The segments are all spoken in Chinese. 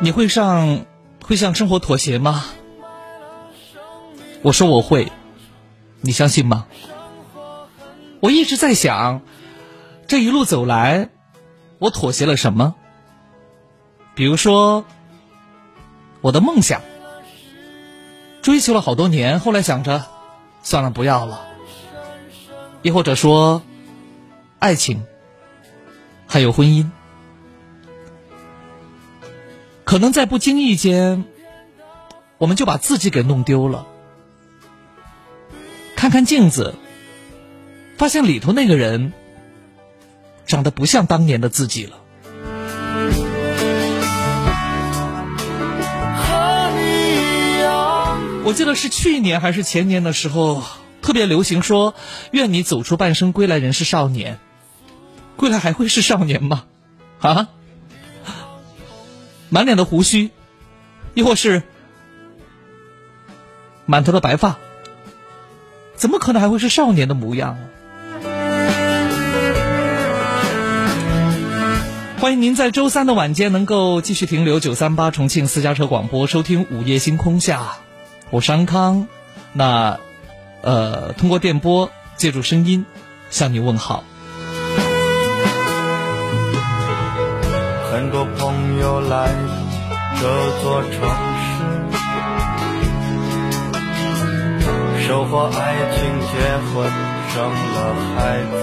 你会上会向生活妥协吗？我说我会，你相信吗？我一直在想，这一路走来，我妥协了什么？比如说，我的梦想，追求了好多年，后来想着，算了，不要了。亦或者说，爱情，还有婚姻。可能在不经意间，我们就把自己给弄丢了。看看镜子，发现里头那个人长得不像当年的自己了。我记得是去年还是前年的时候，特别流行说：“愿你走出半生，归来仍是少年。”归来还会是少年吗？啊？满脸的胡须，亦或是满头的白发，怎么可能还会是少年的模样？欢迎您在周三的晚间能够继续停留九三八重庆私家车广播，收听午夜星空下，我是安康。那呃，通过电波借助声音向你问好。朋友来这座城市，收获爱情、结婚、生了孩子，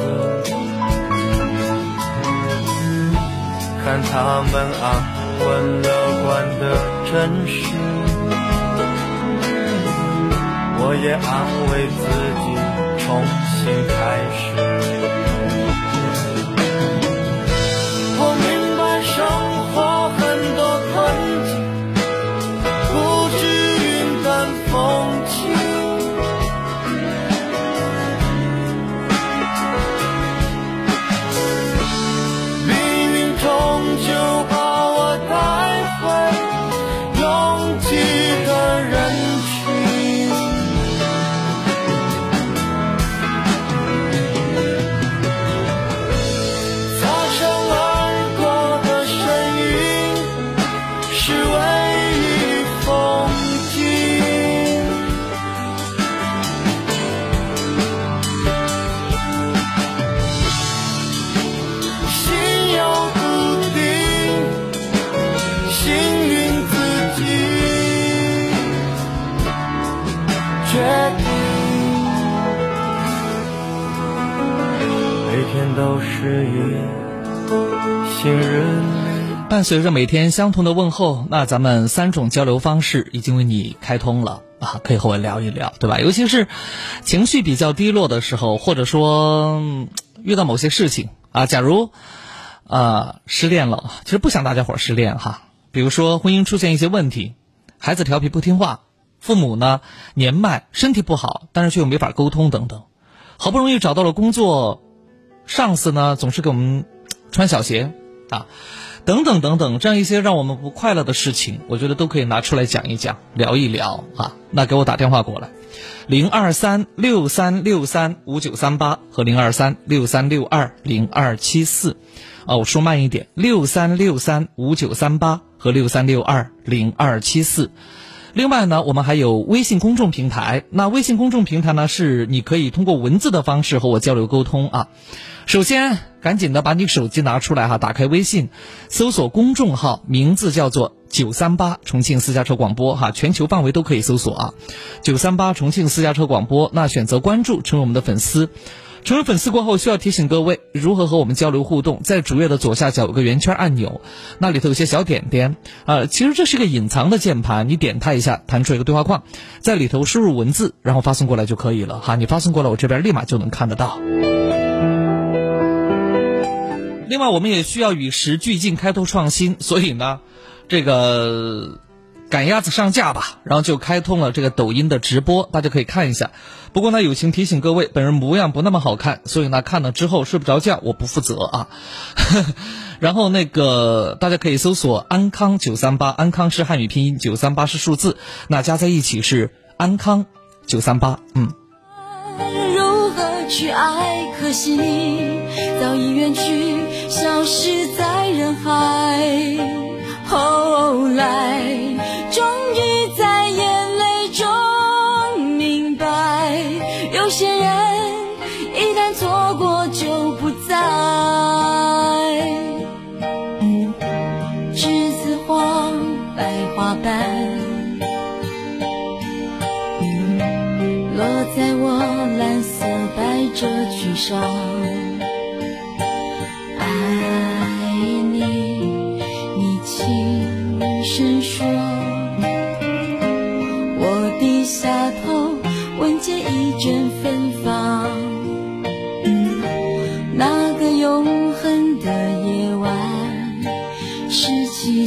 看他们安稳乐观的真实，我也安慰自己，重新开始。伴随着每天相同的问候，那咱们三种交流方式已经为你开通了啊，可以和我聊一聊，对吧？尤其是情绪比较低落的时候，或者说遇到某些事情啊，假如啊失恋了，其实不想大家伙失恋哈。比如说婚姻出现一些问题，孩子调皮不听话，父母呢年迈身体不好，但是却又没法沟通等等，好不容易找到了工作，上司呢总是给我们穿小鞋啊。等等等等，这样一些让我们不快乐的事情，我觉得都可以拿出来讲一讲，聊一聊啊。那给我打电话过来，零二三六三六三五九三八和零二三六三六二零二七四，啊，我说慢一点，六三六三五九三八和六三六二零二七四。另外呢，我们还有微信公众平台，那微信公众平台呢是你可以通过文字的方式和我交流沟通啊。首先，赶紧的把你手机拿出来哈，打开微信，搜索公众号，名字叫做“九三八重庆私家车广播”哈，全球范围都可以搜索啊。九三八重庆私家车广播，那选择关注，成为我们的粉丝。成为粉丝过后，需要提醒各位如何和我们交流互动。在主页的左下角有个圆圈按钮，那里头有些小点点啊，其实这是一个隐藏的键盘，你点它一下，弹出一个对话框，在里头输入文字，然后发送过来就可以了哈。你发送过来，我这边立马就能看得到。另外，我们也需要与时俱进、开拓创新，所以呢，这个赶鸭子上架吧，然后就开通了这个抖音的直播，大家可以看一下。不过呢，友情提醒各位，本人模样不那么好看，所以呢，看了之后睡不着觉，我不负责啊。然后那个大家可以搜索“安康九三八”，安康是汉语拼音，九三八是数字，那加在一起是安康九三八。嗯。如何去爱颗心早已远去消失在人海后来，终于在眼泪中明白，有些人一旦错过就不再。栀子花白花瓣，落在我蓝色百褶裙上。爱你，你轻声说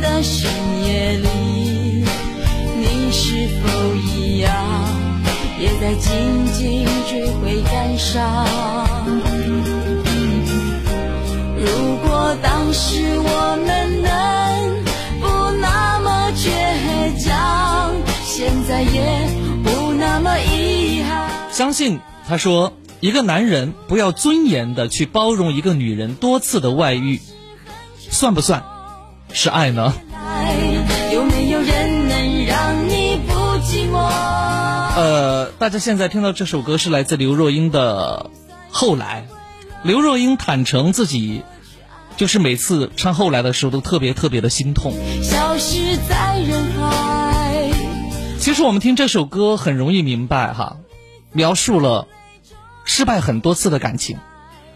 的深夜里，你是否一样，也在静静追悔感伤。如果当时我们能不那么倔强，现在也不那么遗憾。相信他说，一个男人不要尊严的去包容一个女人多次的外遇，算不算是爱呢？有没有人能让你不寂寞？呃，大家现在听到这首歌是来自刘若英的《后来》。刘若英坦诚自己，就是每次唱《后来》的时候都特别特别的心痛。消失在人海。其实我们听这首歌很容易明白哈，描述了失败很多次的感情，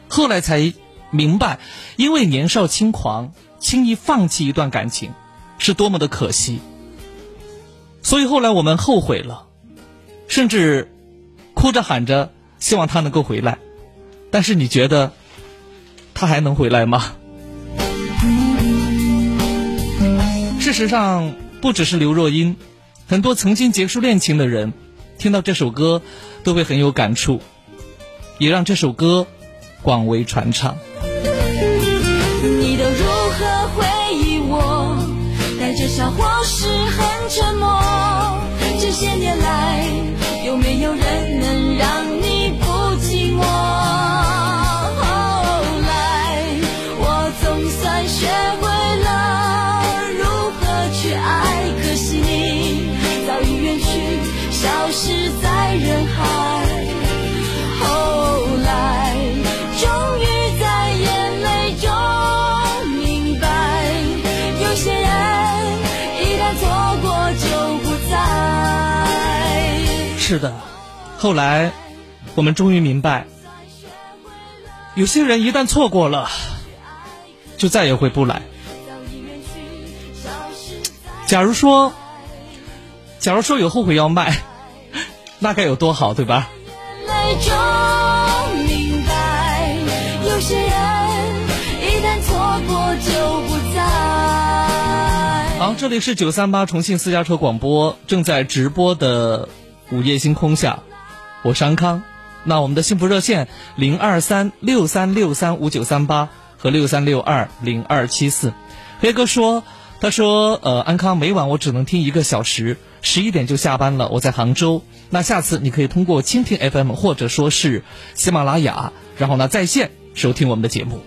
后来才明白，因为年少轻狂，轻易放弃一段感情，是多么的可惜。所以后来我们后悔了。甚至哭着喊着希望他能够回来，但是你觉得他还能回来吗？事实上，不只是刘若英，很多曾经结束恋情的人，听到这首歌都会很有感触，也让这首歌广为传唱。带着是的，后来我们终于明白，有些人一旦错过了，就再也回不来。假如说，假如说有后悔药卖，那该有多好，对吧？好，这里是九三八重庆私家车广播正在直播的。午夜星空下，我是安康。那我们的幸福热线零二三六三六三五九三八和六三六二零二七四。黑哥说：“他说，呃，安康每晚我只能听一个小时，十一点就下班了。我在杭州。那下次你可以通过蜻蜓 FM 或者说是喜马拉雅，然后呢在线收听我们的节目。”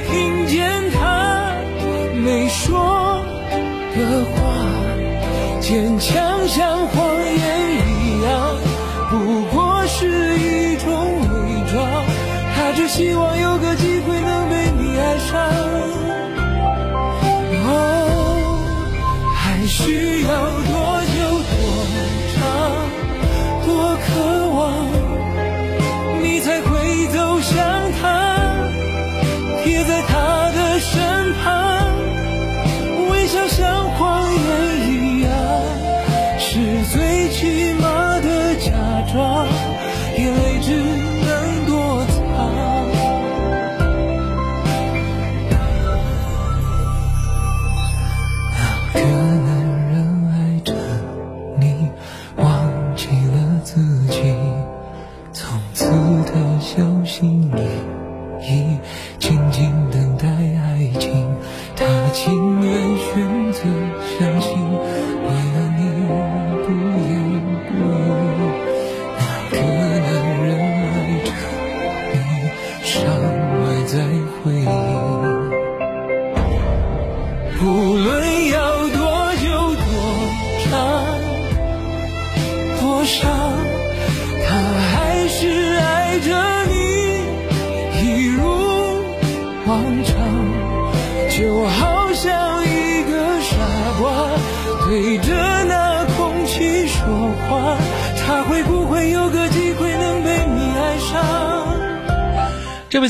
听见他没说的话？坚强像谎言一样，不过是一种伪装。他只希望有个机会能被你爱上。哦，还需要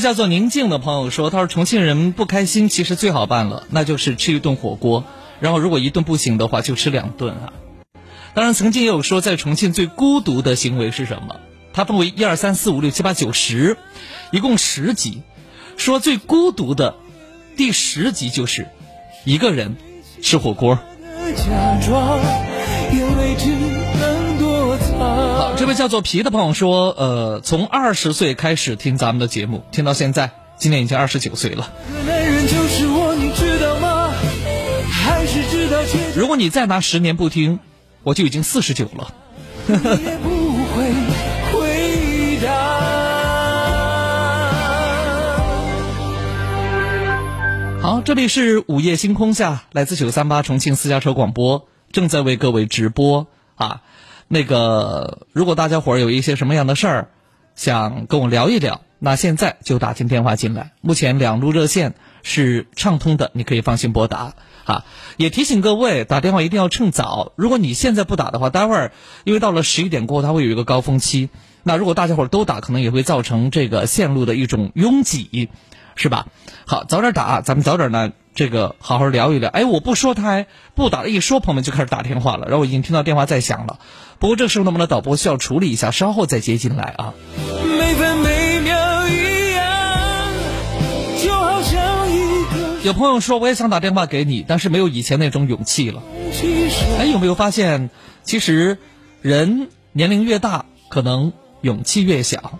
叫做宁静的朋友说：“他说重庆人不开心，其实最好办了，那就是吃一顿火锅，然后如果一顿不行的话，就吃两顿啊。当然，曾经也有说，在重庆最孤独的行为是什么？它分为一二三四五六七八九十，一共十集。说最孤独的第十集就是一个人吃火锅。假装，眼泪只。这位叫做皮的朋友说，呃，从二十岁开始听咱们的节目，听到现在，今年已经二十九岁了。如果你再拿十年不听，我就已经四十九了。你也不会回答。好，这里是午夜星空下，来自九三八重庆私家车广播，正在为各位直播啊。那个，如果大家伙儿有一些什么样的事儿，想跟我聊一聊，那现在就打进电话进来。目前两路热线是畅通的，你可以放心拨打啊。也提醒各位，打电话一定要趁早。如果你现在不打的话，待会儿因为到了十一点过后，它会有一个高峰期。那如果大家伙儿都打，可能也会造成这个线路的一种拥挤。是吧？好，早点打，咱们早点呢，这个好好聊一聊。哎，我不说他还不打，一说朋友们就开始打电话了，然后我已经听到电话在响了。不过这时候呢，我们的导播需要处理一下，稍后再接进来啊。每分每秒一样，就好像一个有朋友说我也想打电话给你，但是没有以前那种勇气了。哎，有没有发现，其实人年龄越大，可能勇气越小。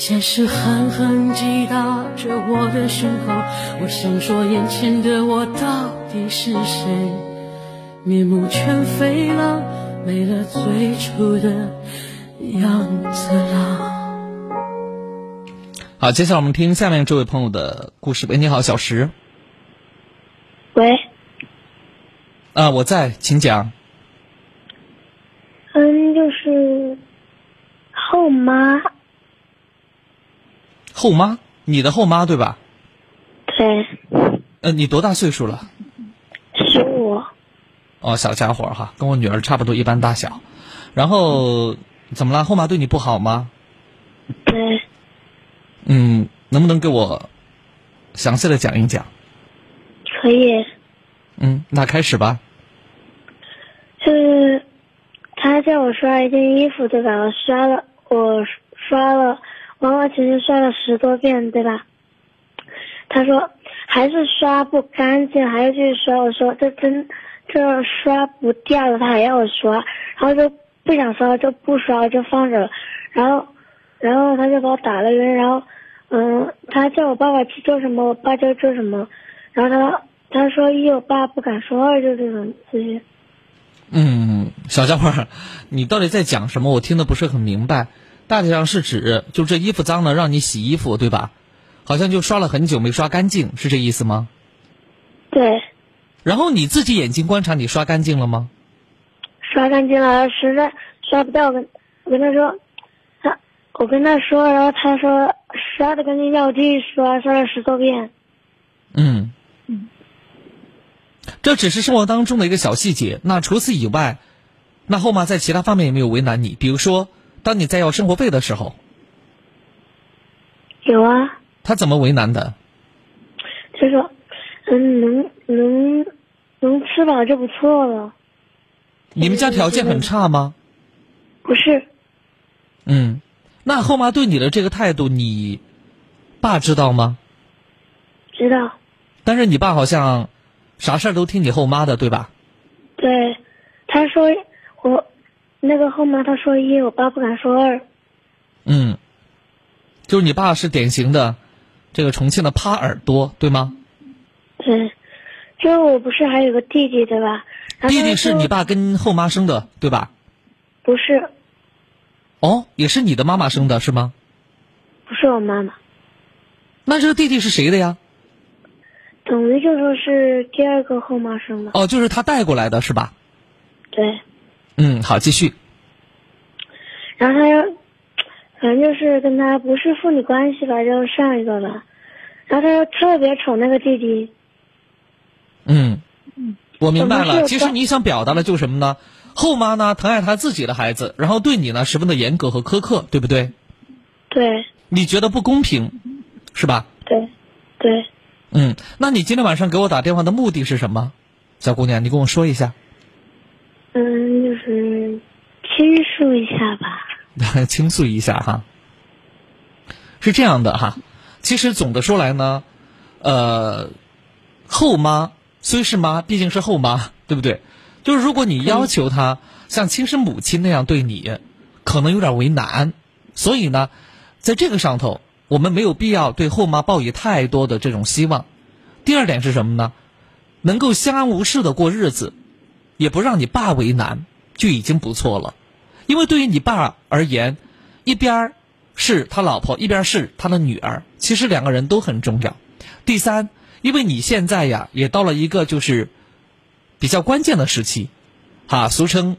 现实狠狠击打着我的胸口。我想说，眼前的我到底是谁？面目全非了，没了最初的样子了。好，接下来我们听下面这位朋友的故事。喂，你好，小石。喂，啊，我在，请讲。嗯，就是后妈，后妈，你的后妈对吧？对，呃，你多大岁数了？十五，哦，小家伙哈，跟我女儿差不多一般大小。然后怎么了？后妈对你不好吗？对，嗯，能不能给我详细的讲一讲？可以，嗯，那开始吧。就是他叫我刷一件衣服，对吧？我刷了，我刷了，完我其实刷了十多遍，对吧？他说还是刷不干净，还要继续刷。我说这真这刷不掉了，他还要我刷，然后就不想刷，就不刷，就放着了。然后，然后他就把我打了一顿，然后，嗯，他叫我爸爸去做什么，我爸就做什么。然后他他说一我爸不敢说二，就这种这些。嗯，小家伙，你到底在讲什么？我听的不是很明白。大体上是指，就这衣服脏了，让你洗衣服，对吧？好像就刷了很久没刷干净，是这意思吗？对，然后你自己眼睛观察，你刷干净了吗？刷干净了，实在刷不掉，我跟我跟他说，他我跟他说，然后他说刷的干净，要我继续刷，刷了十多遍。嗯，这只是生活当中的一个小细节。那除此以外，那后妈在其他方面有没有为难你？比如说，当你在要生活费的时候，有啊，他怎么为难的？就说，嗯，能能能吃饱就不错了。你们家条件很差吗？不是，嗯，那后妈对你的这个态度，你爸知道吗？知道，但是你爸好像啥事儿都听你后妈的，对吧？对，他说我那个后妈，她说一，我爸不敢说二。嗯，就是你爸是典型的这个重庆的趴耳朵，对吗？对，就我不是还有个弟弟对吧？弟弟是你爸跟后妈生的，对吧？不是，哦，也是你的妈妈生的，是吗？不是我妈妈，那这个弟弟是谁的呀？等于就说是第二个后妈生的。哦，就是他带过来的，是吧？对，嗯，好，继续。然后他又，反正就是跟他不是父女关系吧，就是上一个吧。然后他又特别宠那个弟弟，嗯，我明白了。其实你想表达的就是什么呢？后妈呢疼爱她自己的孩子，然后对你呢十分的严格和苛刻，对不对？对你觉得不公平，是吧？对对，嗯，那你今天晚上给我打电话的目的是什么？小姑娘，你跟我说一下。嗯，就是倾诉一下吧。倾诉一下哈。是这样的哈，其实总的说来呢，呃，后妈虽是妈，毕竟是后妈，对不对？就是如果你要求她像亲生母亲那样对你，可能有点为难。所以呢，在这个上头，我们没有必要对后妈抱以太多的这种希望。第二点是什么呢？能够相安无事的过日子，也不让你爸为难，就已经不错了。因为对于你爸而言，一边儿是他老婆，一边是他的女儿，其实两个人都很重要。第三，因为你现在呀，也到了一个就是比较关键的时期，哈，俗称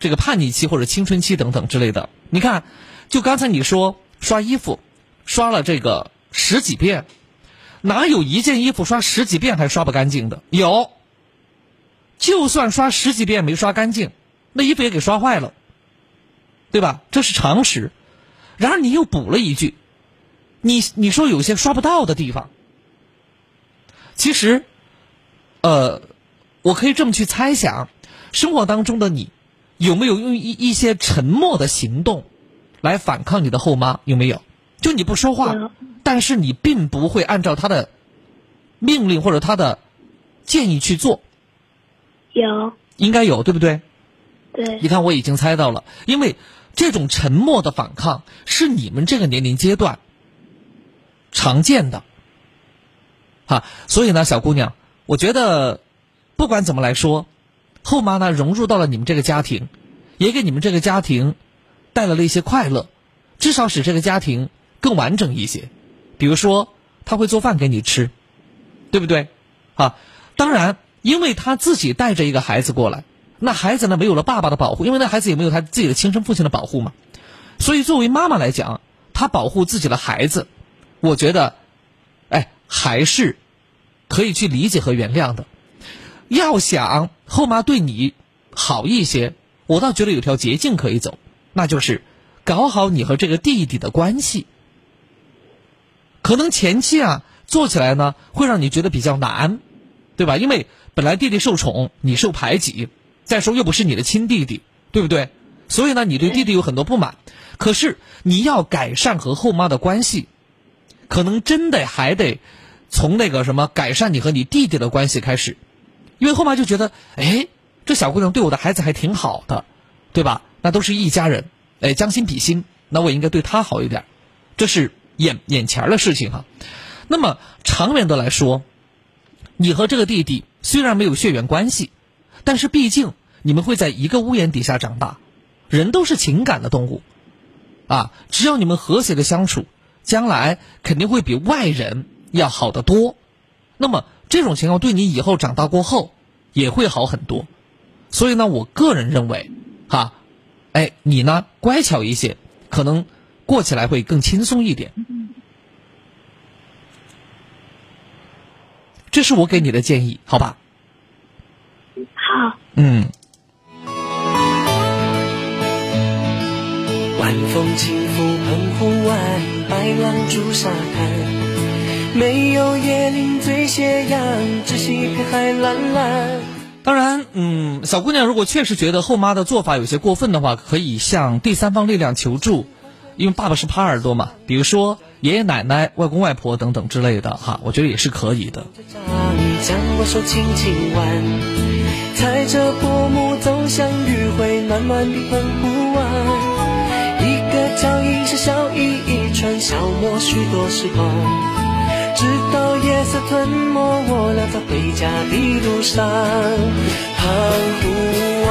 这个叛逆期或者青春期等等之类的。你看，就刚才你说刷衣服，刷了这个十几遍，哪有一件衣服刷十几遍还刷不干净的？有，就算刷十几遍没刷干净，那衣服也给刷坏了。对吧？这是常识。然而你又补了一句，你你说有些刷不到的地方，其实，呃，我可以这么去猜想，生活当中的你有没有用一一些沉默的行动来反抗你的后妈？有没有？就你不说话，但是你并不会按照她的命令或者她的建议去做，有应该有，对不对？对你看，我已经猜到了，因为这种沉默的反抗是你们这个年龄阶段常见的，哈，所以呢，小姑娘，我觉得不管怎么来说，后妈呢融入到了你们这个家庭，也给你们这个家庭带来了一些快乐，至少使这个家庭更完整一些。比如说，她会做饭给你吃，对不对？啊，当然，因为她自己带着一个孩子过来。那孩子呢，没有了爸爸的保护，因为那孩子也没有他自己的亲生父亲的保护嘛，所以作为妈妈来讲，她保护自己的孩子，我觉得哎还是可以去理解和原谅的。要想后妈对你好一些，我倒觉得有条捷径可以走，那就是搞好你和这个弟弟的关系。可能前期啊做起来呢会让你觉得比较难，对吧？因为本来弟弟受宠，你受排挤，再说又不是你的亲弟弟，对不对？所以呢，你对弟弟有很多不满。可是你要改善和后妈的关系，可能真的还得从那个什么改善你和你弟弟的关系开始，因为后妈就觉得，哎，这小姑娘对我的孩子还挺好的，对吧？那都是一家人，哎，将心比心，那我应该对她好一点，这是眼眼前的事情哈。那么长远的来说，你和这个弟弟虽然没有血缘关系，但是毕竟你们会在一个屋檐底下长大，人都是情感的动物。啊，只要你们和谐的相处，将来肯定会比外人要好得多。那么这种情况对你以后长大过后也会好很多。所以呢，我个人认为，哈，哎，你呢乖巧一些，可能过起来会更轻松一点。这是我给你的建议，好吧？好，嗯。晚风轻拂澎湖湾，白浪逐沙滩，没有椰林醉斜阳，只是一片海蓝蓝。当然，嗯，小姑娘如果确实觉得后妈的做法有些过分的话，可以向第三方力量求助，因为爸爸是耙耳朵嘛，比如说爷爷奶奶、外公外婆等等之类的哈，我觉得也是可以的。将我手轻轻挽，踩着薄暮走向余晖暖暖的澎湖湾。一个脚印是笑意一串，消磨许多时光。直到夜色吞没我俩在回家的路上。澎湖湾，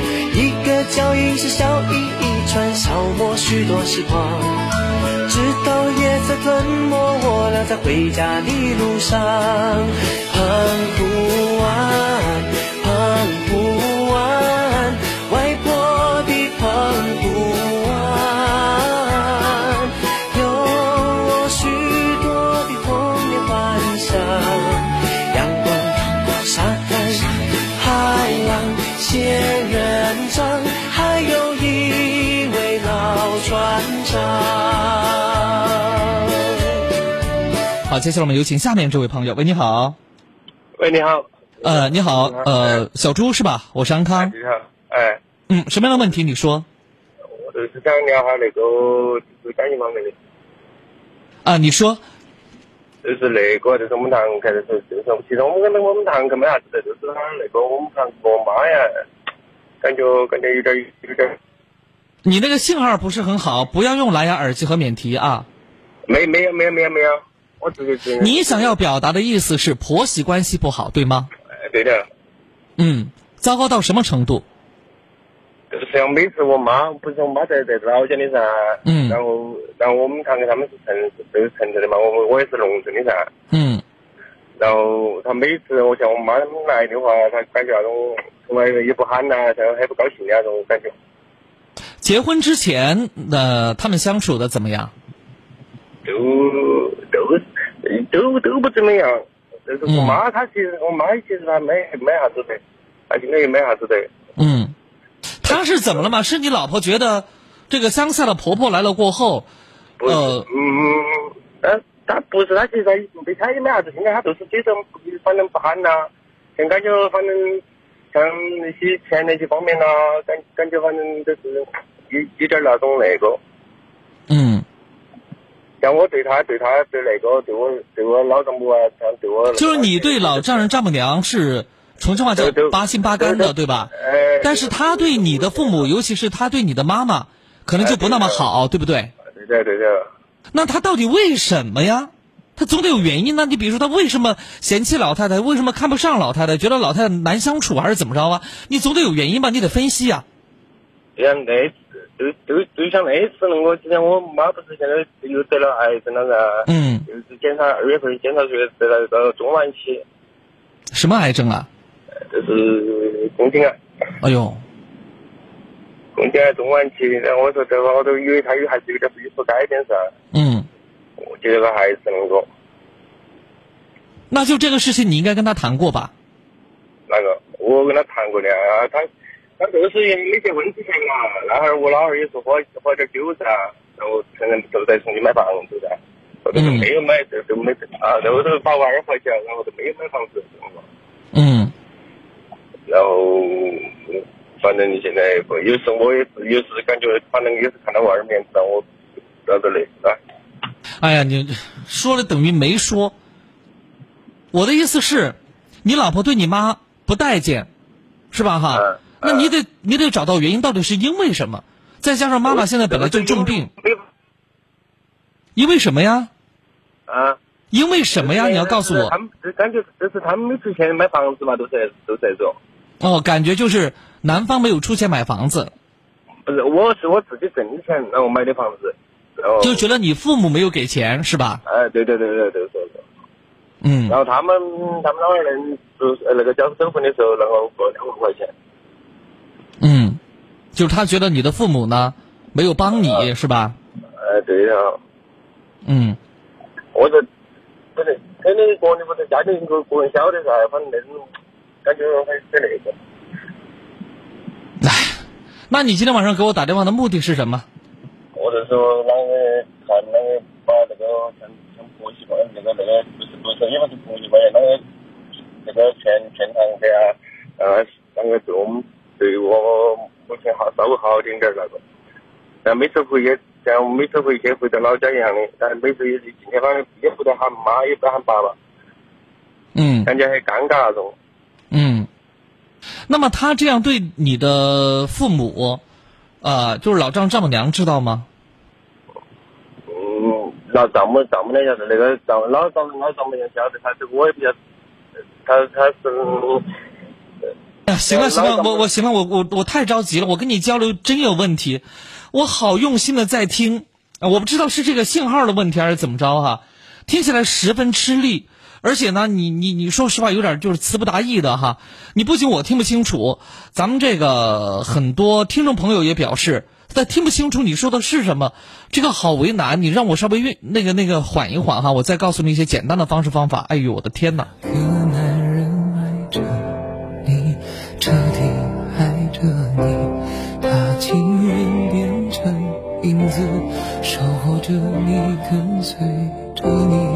一个脚印是笑意一串，消磨许多时光。直到夜色吞没我俩在回家的路上。澎湖湾，澎湖接下来我们有请下面这位朋友。喂，你好。喂，你好。呃，你好，呃，小朱是吧？我是安康。你好，哎，嗯，什么样的问题？你说。我就是想聊下那个就是感情方面的，啊，你说。就是那个就是我们堂客的时候，就是其实我们跟我们堂客没啥子的，就是他那个我们堂客我妈呀，感觉感觉有点有点你那个信号不是很好，不要用蓝牙耳机和免提啊。没没有没有没有没有，你想要表达的意思是婆媳关系不好，对吗？哎，对的，嗯，糟糕到什么程度？就是像每次我妈不是我妈在在老家的噻，嗯然后然后我们堂客他们是城市都是城市的嘛，我我我也是农村的噻，嗯然后他每次我像我妈他们来的话，他感觉那种从来也不喊呐、然后很不高兴的那种感觉。结婚之前，呃，他们相处的怎么样？都都都都不怎么样。但是我妈她其实，我妈其实她没没啥子的，她现在也没啥子的。嗯，她是怎么了嘛？是你老婆觉得这个乡下的婆婆来了过后，不是，呃嗯，但他不是，她其实她没她也没啥子，现在她都是这种，反正不喊呐，现在感觉反正像那些钱那些方面呐，感感觉反正就是有有点那种那个。嗯，像我对他对他对那个对我对我老丈母啊，像对我就是你对老丈人丈母娘是重庆话叫八心八肝的，对吧？哎，但是他对你的父母，尤其是他对你的妈妈，可能就不那么好，对不对？对对对的，那他到底为什么呀？他总得有原因呢。你比如说，他为什么嫌弃老太太？为什么看不上老太太？觉得老太太难相处，还是怎么着啊？你总得有原因吧？你得分析呀、像那次就就就像那一次那个，之前我妈不是现在又得了癌症了噻，嗯，又是检查二月份检查出来得了一个中晚期，什么癌症啊？就是宫颈癌。哎呦，宫颈癌中晚期，然后我说这个我都以为他有还是有点有所改变噻，嗯，我觉得他还是那个那就这个事情你应该跟他谈过吧？那个，我跟他谈过的啊，他他这个事情没结婚之前嘛，那会儿我老二也是喝喝点酒噻，然后承认都在重庆买房子噻，后头都没有买，这都没啊，然后都把娃儿怀起来，然后都没有买房子，嗯，然后嗯反正你现在不有时我也是有时感觉，反正也是看到娃儿面子让我找着累啊。哎呀，你说了等于没说。我的意思是，你老婆对你妈不待见，是吧？哈嗯，那你得你得找到原因，到底是因为什么？再加上妈妈现在本来就重病，因为什么呀？啊。因为什么呀？你要告诉我。他们这感觉这是他们没出钱买房子嘛，都是都是这种。哦，感觉就是男方没有出钱买房子，不是，我是我自己挣的钱，然后买的房子，就觉得你父母没有给钱，是吧？哎，对对对对对对对。嗯然后他们他们老二人就那个交首付的时候，然后过两万块钱。嗯，就是他觉得你的父母呢没有帮你，是吧？哎，对呀，嗯，我这不是肯定个人不是家庭个个人晓得噻，反正那种感觉很很那个。哎，那你今天晚上给我打电话的目的是什么？或者说那个看那个把那个像像婆媳关系那个那个不是不是也不是婆媳关系，那个那个劝劝堂的啊，呃，那个对我们对我母亲好稍微好一点点那个。但每次回去像每次回去回到老家一样的，但每次也是今天反正也不得喊妈，也不得喊爸爸，嗯感觉很尴尬那种。嗯，那么他这样对你的父母，呃，就是老丈丈母娘知道吗？嗯，老丈母丈母娘晓得，那个丈老丈老丈母娘晓得，他这个我也比较，他他是。哎呀，行了行了，我我行了，我我我太着急了，我跟你交流真有问题，我好用心的在听，啊我不知道是这个信号的问题还是怎么着哈，听起来十分吃力，而且呢，你你你说实话有点就是词不达意的哈，你不仅我听不清楚，咱们这个很多听众朋友也表示。他听不清楚你说的是什么，这个好为难。你让我稍微运那个那个缓一缓哈，我再告诉你一些简单的方式方法。哎呦，我的天哪！着你，跟随着你。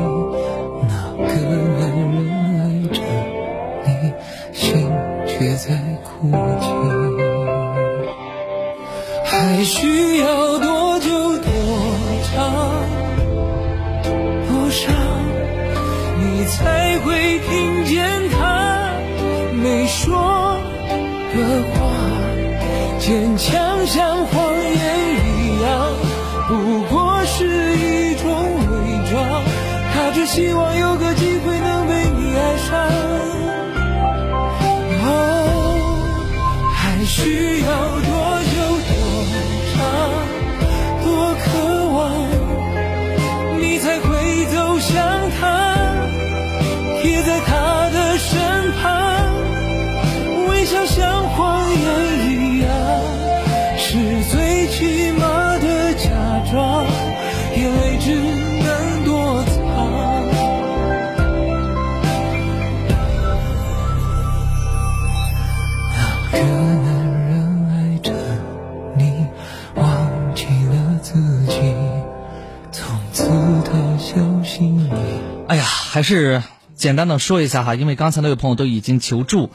还是简单的说一下哈，因为刚才那位朋友都已经求助。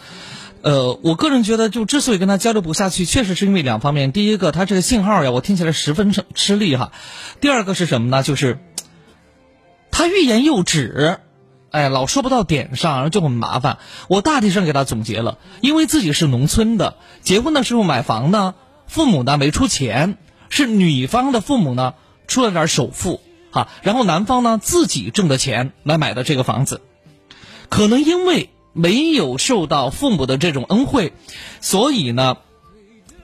呃，我个人觉得，就之所以跟他交流不下去，确实是因为两方面。第一个，他这个信号呀，我听起来十分吃吃力哈。第二个是什么呢？就是他欲言又止，哎，老说不到点上，然后就很麻烦。我大体上给他总结了，因为自己是农村的，结婚的时候买房呢，父母呢没出钱，是女方的父母呢出了点首付哈，然后男方呢自己挣的钱来买的这个房子，可能因为。没有受到父母的这种恩惠，所以呢，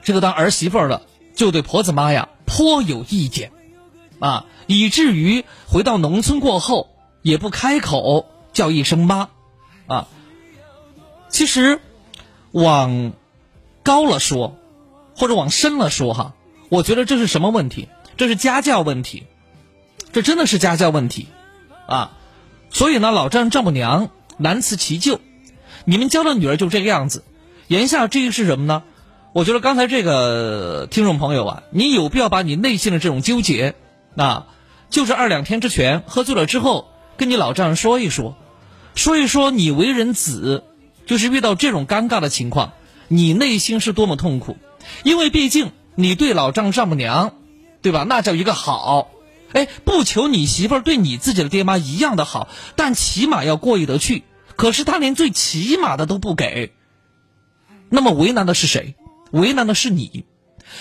这个当儿媳妇儿的就对婆子妈呀颇有意见，啊，以至于回到农村过后也不开口叫一声妈，啊，其实往高了说，或者往深了说哈，我觉得这是什么问题？这是家教问题，这真的是家教问题，啊，所以呢，老丈丈母娘难辞其咎。你们教的女儿就这个样子，言下之意是什么呢？我觉得刚才这个听众朋友啊，你有必要把你内心的这种纠结，啊，就是二两天之前喝醉了之后，跟你老丈人说一说，说一说你为人子，就是遇到这种尴尬的情况，你内心是多么痛苦，因为毕竟你对老丈丈母娘，对吧？那叫一个好，哎，不求你媳妇儿对你自己的爹妈一样的好，但起码要过意得去。可是他连最起码的都不给，那么为难的是谁？为难的是你，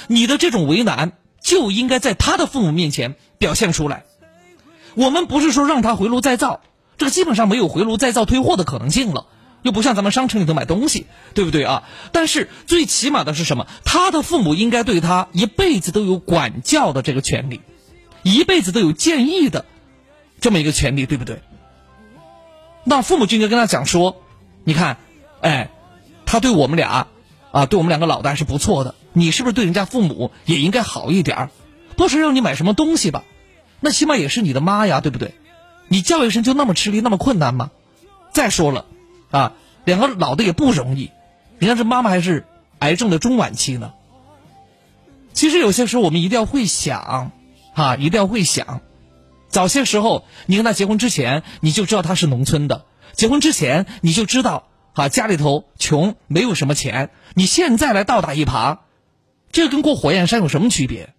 你的这种为难就应该在他的父母面前表现出来。我们不是说让他回炉再造，这个基本上没有回炉再造退货的可能性了，又不像咱们商城里头买东西，对不对啊？但是最起码的是什么？他的父母应该对他一辈子都有管教的这个权利，一辈子都有建议的这么一个权利，对不对？那父母就应该跟他讲说，你看，哎，他对我们俩，啊，对我们两个老的还是不错的。你是不是对人家父母也应该好一点儿？不是让你买什么东西吧？那起码也是你的妈呀，对不对？你叫一声就那么吃力那么困难吗？再说了，啊，两个老的也不容易，你看这妈妈还是癌症的中晚期呢。其实有些时候我们一定要会想，啊，一定要会想。早些时候，你跟他结婚之前，你就知道他是农村的。结婚之前，你就知道啊，家里头穷，没有什么钱。你现在来倒打一耙，这跟过火焰山有什么区别？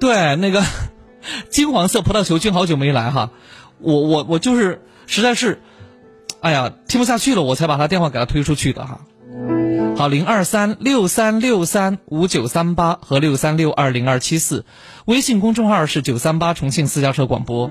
对，那个 金黄色葡萄球菌好久没来哈，我我我就是实在是。哎呀，听不下去了，我才把他电话给他推出去的哈。好，零二三六三六三五九三八和六三六二零二七四，微信公众号是九三八重庆私家车广播。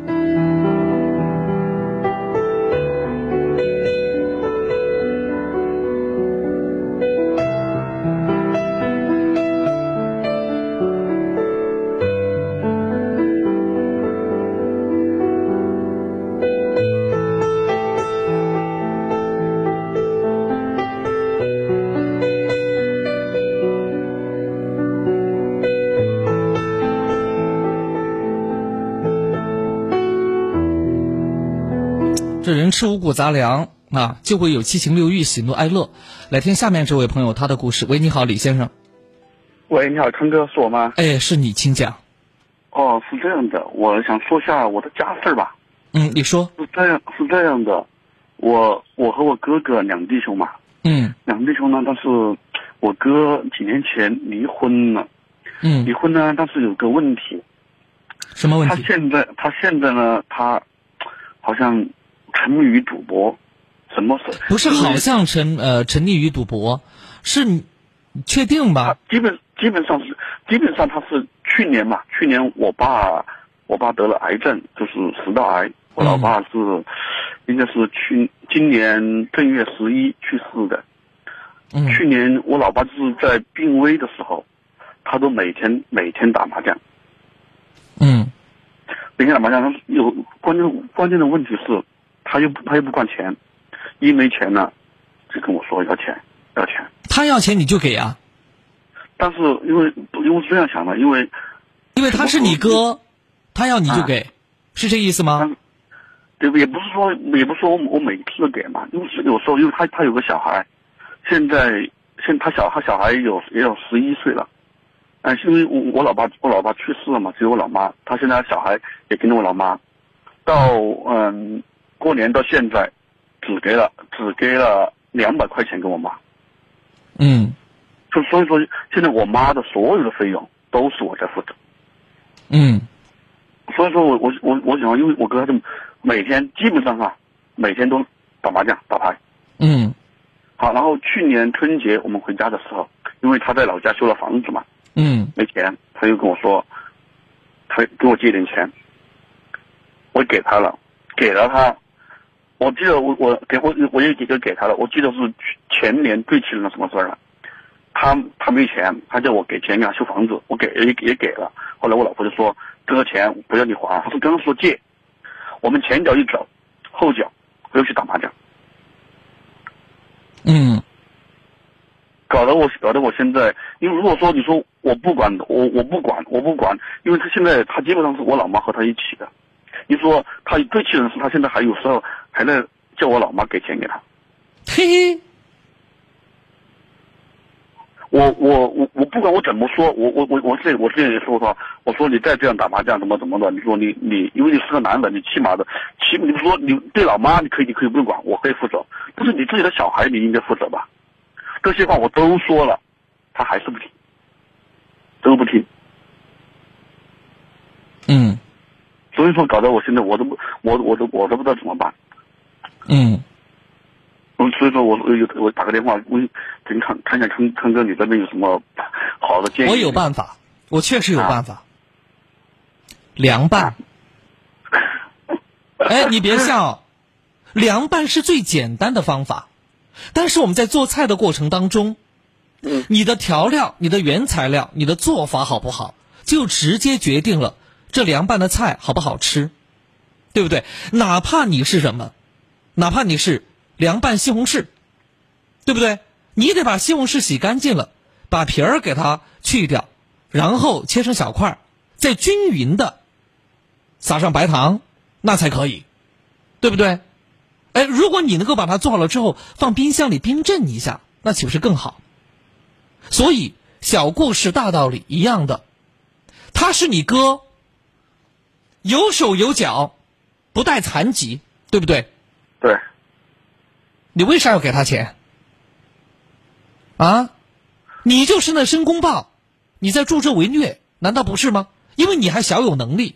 吃五谷杂粮啊，就会有七情六欲、喜怒哀乐。来听下面这位朋友他的故事。喂，你好，李先生。喂，你好，康哥，是我吗？哎，是你，请讲。哦，是这样的，我想说下我的家事儿吧。嗯，你说。是这样，是这样的，我我和我哥哥两弟兄嘛。嗯。两弟兄呢，但是我哥几年前离婚了。嗯。离婚呢，但是有个问题。什么问题？他现在，他现在呢，他好像。沉迷于赌博，什么事？不是好像沉呃沉溺于赌博，是你确定吧？基本基本上是基本上他是去年嘛，去年我爸我爸得了癌症，就是食道癌。我老爸是应该是去今年正月十一去世的。嗯。去年我老爸就是在病危的时候，他都每天每天打麻将。嗯。每天打麻将，他有关键关键的问题是。他又不，他又不管钱，一没钱呢，就跟我说要钱，要钱。他要钱你就给啊？但是因为因为是这样想的，因为因为他是你哥，他要你就给，是这意思吗？对不？也不是说，也不是说我我每次给嘛，因为有时候，因为他他有个小孩，现在现他小他小孩有也有十一岁了，嗯，因为我我老爸我老爸去世了嘛，只有我老妈，他现在小孩也跟着我老妈，到嗯过年到现在，只给了只给了两百块钱给我妈，嗯。就所以说现在我妈的所有的费用都是我在负责，嗯。所以说我我我我想，因为我哥他就每天基本上啊，每天都打麻将打牌。嗯。好，然后去年春节我们回家的时候，因为他在老家修了房子嘛，嗯。没钱，他就跟我说，他给我借点钱，我给他了，给了他，我记得我我给我我也给个给他了，我记得是前年最气人的什么事儿了，他他没钱，他叫我给钱给他修房子，我给也也给了，后来我老婆就说这个钱不要你还，他说刚刚说借，我们前脚一走，后脚我又去打麻将。嗯。搞得我搞得我现在，因为如果说你说我不管我我不管我不管，因为他现在他基本上是我老妈和他一起的，你说他最气人的是他现在还有时候还在叫我老妈给钱给他，嘿嘿，我我我我不管我怎么说，我我我我之前我之前也说过，我说你再这样打麻将怎么怎么的，你说你你因为你是个男的，你起码的起码你说你对老妈你可以你可以不用管，我可以负责，但是你自己的小孩你应该负责吧，这些话我都说了，他还是不听，都不听。嗯所以说搞得我现在我都不我我都我都不知道怎么办。嗯嗯，所以说我我有我打个电话问跟看看一下康康哥你这边有什么好的建议？我有办法，我确实有办法。凉拌，哎，你别笑，凉拌是最简单的方法，但是我们在做菜的过程当中，你的调料、你的原材料、你的做法好不好，就直接决定了这凉拌的菜好不好吃，对不对？哪怕你是什么，哪怕你是凉拌西红柿，对不对？你得把西红柿洗干净了，把皮儿给它去掉，然后切成小块儿，再均匀的撒上白糖，那才可以，对不对？哎，如果你能够把它做好了之后放冰箱里冰镇一下，那岂不是更好？所以小故事大道理一样的，他是你哥，有手有脚，不带残疾，对不对？对，你为啥要给他钱？啊，你就是那申公豹，你在助纣为虐，难道不是吗？因为你还小有能力，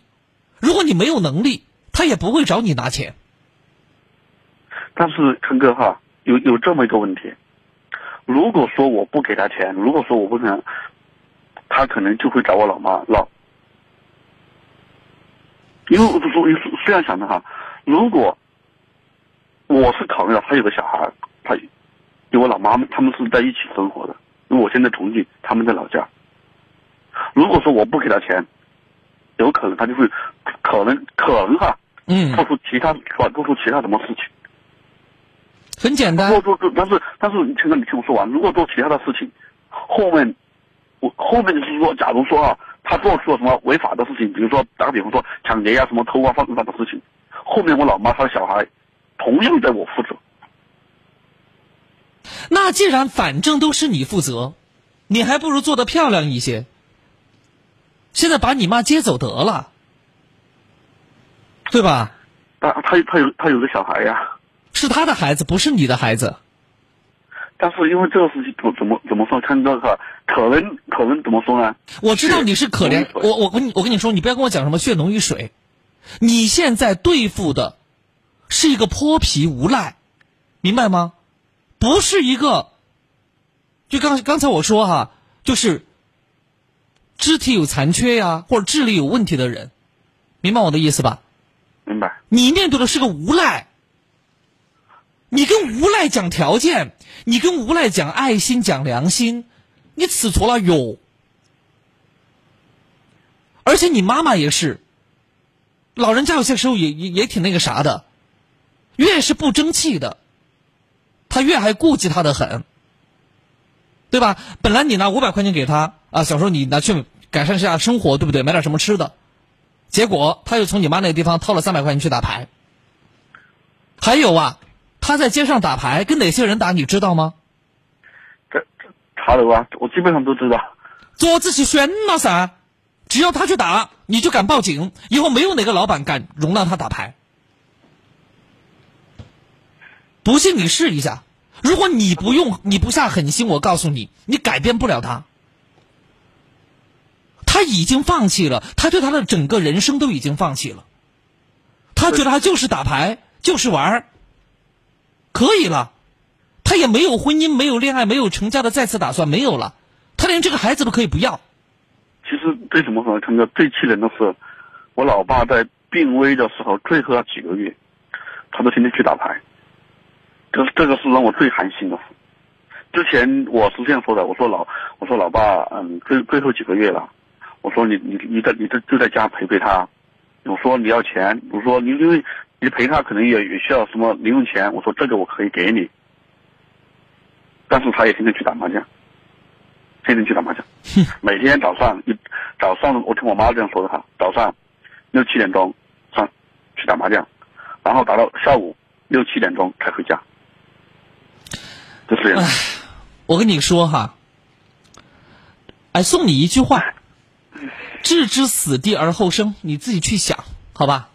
如果你没有能力，他也不会找你拿钱。但是陈哥哈，有有这么一个问题，如果说我不给他钱，如果说我不能，他可能就会找我老妈闹。因为我是说是这样想的哈，如果我是考虑到他有个小孩，他因为我老妈他们是在一起生活的，因为我现在重庆，他们在老家。如果说我不给他钱，有可能他就会可能可能哈，嗯做出其他做出其他什么事情。很简单如，果做，但是但是，现在你听我说完。如果做其他的事情，后面我后面就是说，假如说啊，他做出了什么违法的事情，比如说打个比方说抢劫呀、什么偷啊、犯法的事情，后面我老妈她的小孩同样在我负责。那既然反正都是你负责，你还不如做的漂亮一些。现在把你妈接走得了，对吧？他他他有他有个小孩呀，是他的孩子，不是你的孩子。但是因为这个事情怎怎么怎么说？看这个可能可能怎么说呢？我知道你是可怜我我跟你我跟你说，你不要跟我讲什么血浓于水，你现在对付的是一个泼皮无赖，明白吗？不是一个，就刚刚才我说哈，就是肢体有残缺呀，或者智力有问题的人，明白我的意思吧？明白？你面对的是个无赖，你跟无赖讲条件，你跟无赖讲爱心、讲良心，你吃错了哟。而且你妈妈也是，老人家有些时候也也也挺那个啥的，越是不争气的，他越还顾忌他的很，对吧？本来你拿五百块钱给他啊，小时候你拿去改善一下生活，对不对？买点什么吃的，结果他又从你妈那个地方掏了三百块钱去打牌。还有啊，他在街上打牌，跟哪些人打，你知道吗？这茶楼啊，我基本上都知道。桌子去宣了噻，只要他去打，你就敢报警，以后没有哪个老板敢容让他打牌。不信你试一下，如果你不用，你不下狠心，我告诉你，你改变不了他。他已经放弃了，他对他的整个人生都已经放弃了。他觉得他就是打牌，就是玩儿，可以了。他也没有婚姻，没有恋爱，没有成家的再次打算，没有了。他连这个孩子都可以不要。其实最怎么说呢？康哥最气人的是，我老爸在病危的时候，最后那几个月，他都天天去打牌。这这个是让我最寒心的事。之前我是这样说的，我说老我说老爸，嗯，最最后几个月了，我说你你你在你这就在家陪陪他。我说你要钱，我说你因为你陪他可能也也需要什么零用钱，我说这个我可以给你。但是他也天天去打麻将，天天去打麻将，每天早上一早上我听我妈这样说的哈，早上六七点钟上去打麻将，然后打到下午六七点钟才回家，就是这样。我跟你说哈，哎，送你一句话：置之死地而后生。你自己去想，好吧？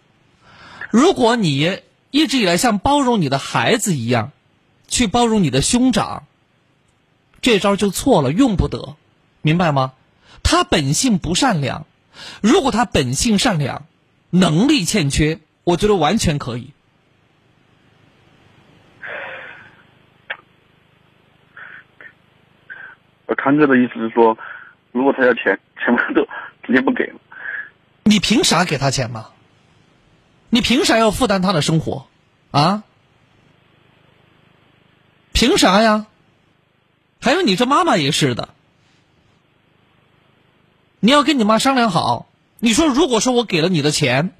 如果你一直以来像包容你的孩子一样，去包容你的兄长，这招就错了，用不得，明白吗？他本性不善良，如果他本性善良，能力欠缺，我觉得完全可以。我康哥的意思是说，如果他要钱，钱都直接不给了。你凭啥给他钱嘛？你凭啥要负担他的生活？啊？凭啥呀？还有你这妈妈也是的，你要跟你妈商量好。你说，如果说我给了你的钱，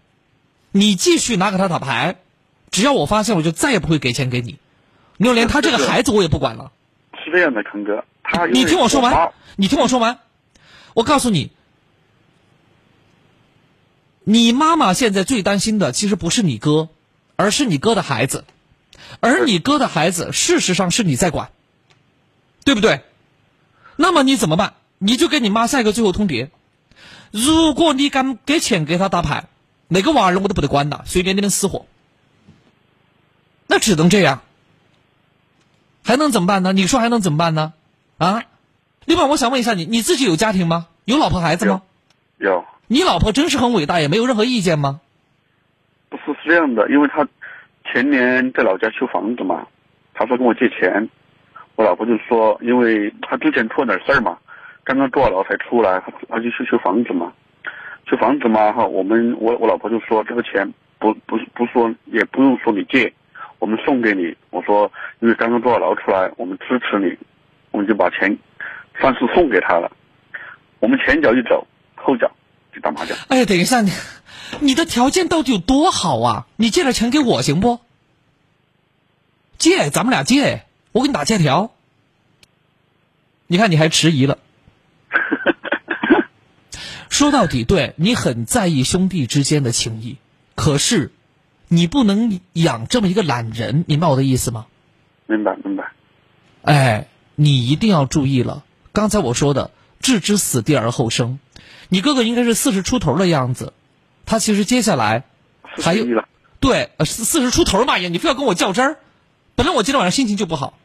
你继续拿给他打牌，只要我发现，我就再也不会给钱给你。你就连他这个孩子我也不管了。是这样的，康哥，他你听我说完，你听我说完。我告诉你，你妈妈现在最担心的其实不是你哥，而是你哥的孩子，而你哥的孩子事实上是你在管，对不对？那么你怎么办？你就给你妈下一个最后通牒：如果你敢给钱给他打牌，那个娃儿我都不得管了，随便你们死活。那只能这样，还能怎么办呢？你说还能怎么办呢？啊？另外，我想问一下你，你自己有家庭吗？有老婆孩子吗？有。你老婆真是很伟大，也没有任何意见吗？不是是这样的，因为他前年在老家修房子嘛，他说跟我借钱，我老婆就说，因为他之前出了点事儿嘛，刚刚坐牢才出来，他他就去修房子嘛，修房子嘛哈，我们我我老婆就说这个钱不不不说也不用说你借，我们送给你。我说因为刚刚坐牢出来，我们支持你，我们就把钱算是送给他了。我们前脚一走，后脚就打麻将。哎呀，等一下，你你的条件到底有多好啊？你借点钱给我行不？借，咱们俩借，我给你打借条。你看，你还迟疑了。说到底，对你很在意兄弟之间的情谊，可是你不能养这么一个懒人，明白我的意思吗？明白，明白。哎，你一定要注意了。刚才我说的“置之死地而后生”，你哥哥应该是四十出头的样子，他其实接下来还有41了对呃四四十出头嘛呀，你非要跟我较真儿。本来我今天晚上心情就不好，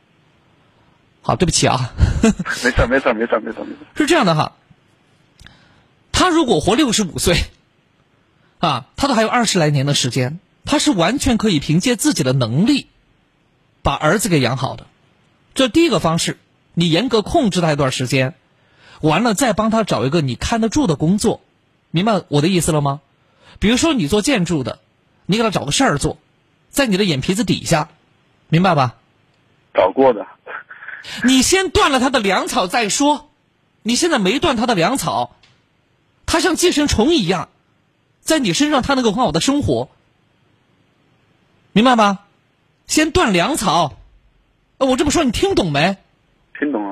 好，对不起啊。没 事没事儿没事儿没事儿没事儿。是这样的哈，他如果活六十五岁，啊，他都还有二十来年的时间，他是完全可以凭借自己的能力，把儿子给养好的。这第一个方式，你严格控制他一段时间，完了再帮他找一个你看得住的工作，明白我的意思了吗？比如说你做建筑的，你给他找个事儿做，在你的眼皮子底下，明白吧？找过的，你先断了他的粮草再说。你现在没断他的粮草，他像寄生虫一样，在你身上他能够很好的生活，明白吗？先断粮草。呃我这么说你听懂没？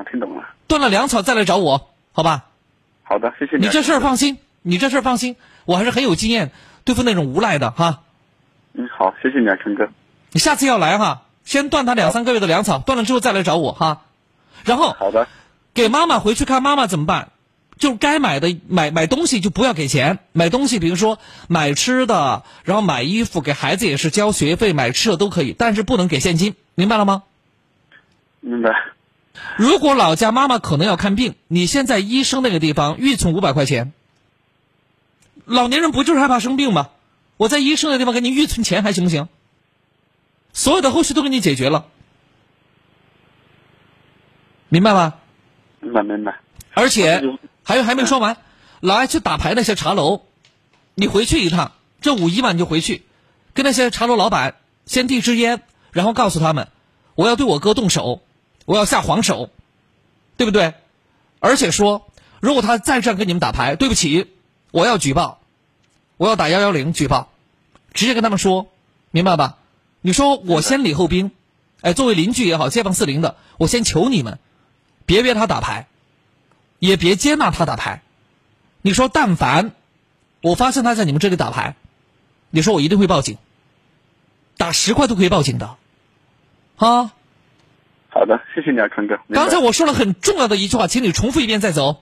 听懂了听懂了。断了粮草再来找我，好吧？好的，谢谢你啊。你这事儿放心，你这事儿放心，我还是很有经验对付那种无赖的哈。嗯，好，谢谢你啊，陈哥。你下次要来哈，先断他两三个月的粮草，断了之后再来找我哈。然后好的，给妈妈回去看妈妈怎么办？就该买的买买东西就不要给钱，买东西比如说买吃的，然后买衣服，给孩子也是交学费、买吃的都可以，但是不能给现金，明白了吗？明白。如果老家妈妈可能要看病，你先在医生那个地方预存五百块钱。老年人不就是害怕生病吗？我在医生那地方给你预存钱还行不行？所有的后续都给你解决了，明白吗？明白明白。而且还有还没说完，老爱去打牌那些茶楼，你回去一趟，这五一晚你就回去，跟那些茶楼老板先递支烟，然后告诉他们，我要对我哥动手，我要下黄手，对不对？而且说，如果他再这样跟你们打牌，对不起，我要举报，我要打幺幺零举报，直接跟他们说，明白吧？你说我先礼后兵，哎，作为邻居也好，街坊四邻的，我先求你们，别约他打牌。也别接纳他打牌，你说但凡我发现他在你们这里打牌，你说我一定会报警，打十块都可以报警的，啊。好的，谢谢你啊，康哥。刚才我说了很重要的一句话，请你重复一遍再走。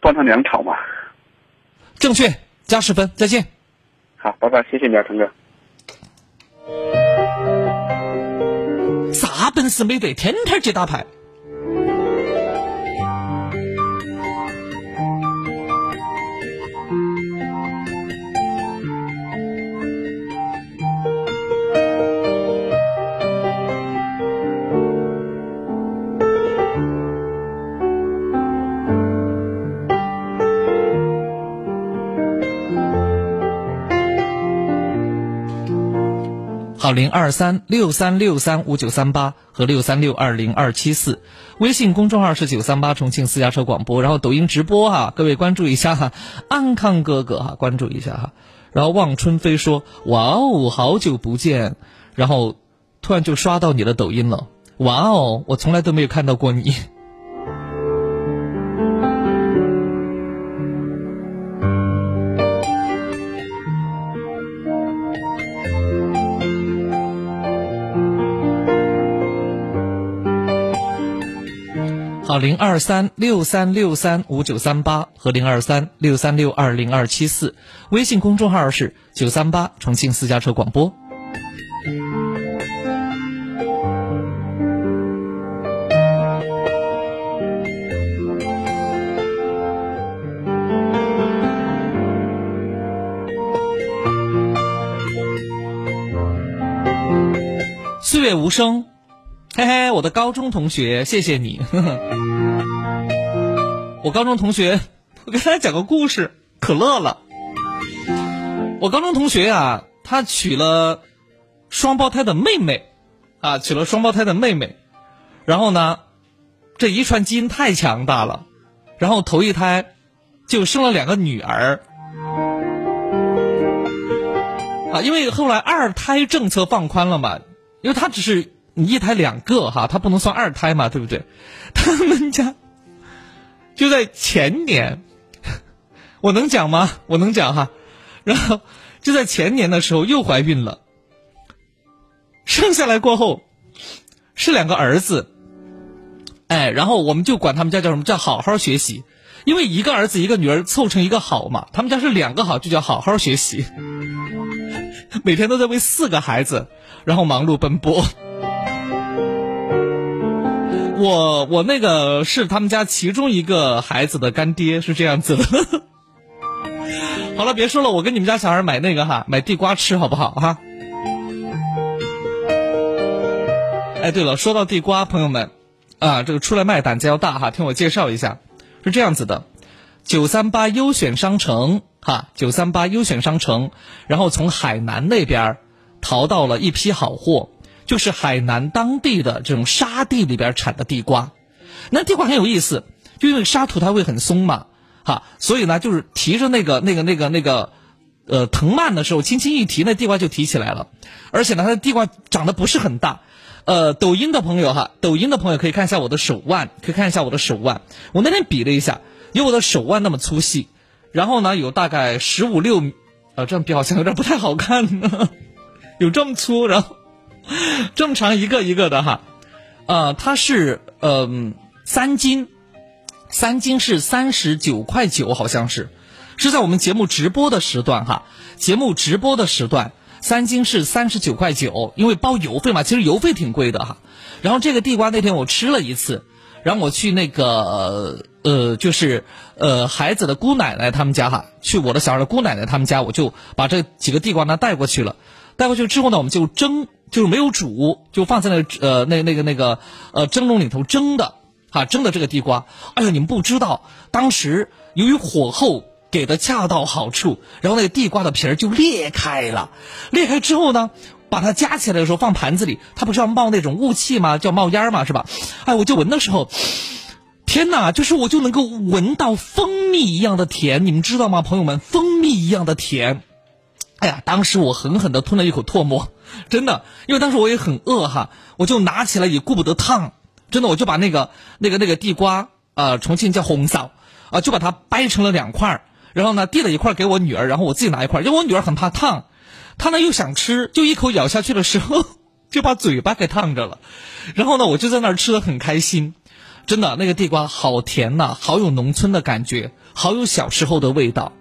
断他粮草嘛。正确，加十分，再见。好，拜拜，谢谢你啊，康哥。啥本事没得，天天去打牌。好，零二三六三六三五九三八和六三六二零二七四，微信公众号是九三八重庆私家车广播，然后抖音直播哈，各位关注一下哈，安康哥哥哈，关注一下哈，然后望春飞说哇哦，好久不见，然后突然就刷到你的抖音了，哇哦，我从来都没有看到过你。好，零二三六三六三五九三八和零二三六三六二零二七四，微信公众号是九三八重庆私家车广播。岁月无声，嘿嘿，我的高中同学，谢谢你。我高中同学，我给大家讲个故事，可乐了。我高中同学啊，他娶了双胞胎的妹妹，啊，娶了双胞胎的妹妹，然后呢，这遗传基因太强大了，然后头一胎就生了两个女儿，啊，因为后来二胎政策放宽了嘛，因为他只是你一胎两个哈，他不能算二胎嘛，对不对？他们家。就在前年，我能讲吗？我能讲哈。然后就在前年的时候又怀孕了，生下来过后是两个儿子，哎，然后我们就管他们家叫什么叫好好学习，因为一个儿子一个女儿凑成一个好嘛，他们家是两个好就叫好好学习，每天都在为四个孩子然后忙碌奔波。我我那个是他们家其中一个孩子的干爹，是这样子的。好了，别说了，我跟你们家小孩买那个哈，买地瓜吃好不好哈？哎，对了，说到地瓜，朋友们，啊，这个出来卖胆子要大哈，听我介绍一下，是这样子的，九三八优选商城哈，九三八优选商城，然后从海南那边淘到了一批好货。就是海南当地的这种沙地里边产的地瓜，那地瓜很有意思，就因为沙土它会很松嘛，哈，所以呢，就是提着那个那个那个那个，呃，藤蔓的时候，轻轻一提，那地瓜就提起来了，而且呢，它的地瓜长得不是很大，呃，抖音的朋友哈，抖音的朋友可以看一下我的手腕，可以看一下我的手腕，我那天比了一下，有我的手腕那么粗细，然后呢，有大概十五六，呃，这样比好像有点不太好看呢，有这么粗，然后。这么长一个一个的哈，呃，它是嗯三斤，三斤是三十九块九，好像是，是在我们节目直播的时段哈，节目直播的时段，三斤是三十九块九，因为包邮费嘛，其实邮费挺贵的哈。然后这个地瓜那天我吃了一次，然后我去那个呃，就是呃孩子的姑奶奶他们家哈，去我的小孩的姑奶奶他们家，我就把这几个地瓜呢带过去了。带过去之后呢，我们就蒸，就是没有煮，就放在那呃那那个那个呃蒸笼里头蒸的，哈蒸的这个地瓜。哎呀，你们不知道，当时由于火候给的恰到好处，然后那个地瓜的皮儿就裂开了。裂开之后呢，把它夹起来的时候放盘子里，它不是要冒那种雾气吗？叫冒烟嘛，是吧？哎，我就闻的时候，天哪，就是我就能够闻到蜂蜜一样的甜，你们知道吗，朋友们？蜂蜜一样的甜。哎呀，当时我狠狠的吞了一口唾沫，真的，因为当时我也很饿哈，我就拿起来也顾不得烫，真的，我就把那个那个那个地瓜，呃，重庆叫红枣，啊，就把它掰成了两块儿，然后呢递了一块给我女儿，然后我自己拿一块，因为我女儿很怕烫，她呢又想吃，就一口咬下去的时候 就把嘴巴给烫着了，然后呢我就在那儿吃的很开心，真的，那个地瓜好甜呐，好有农村的感觉，好有小时候的味道。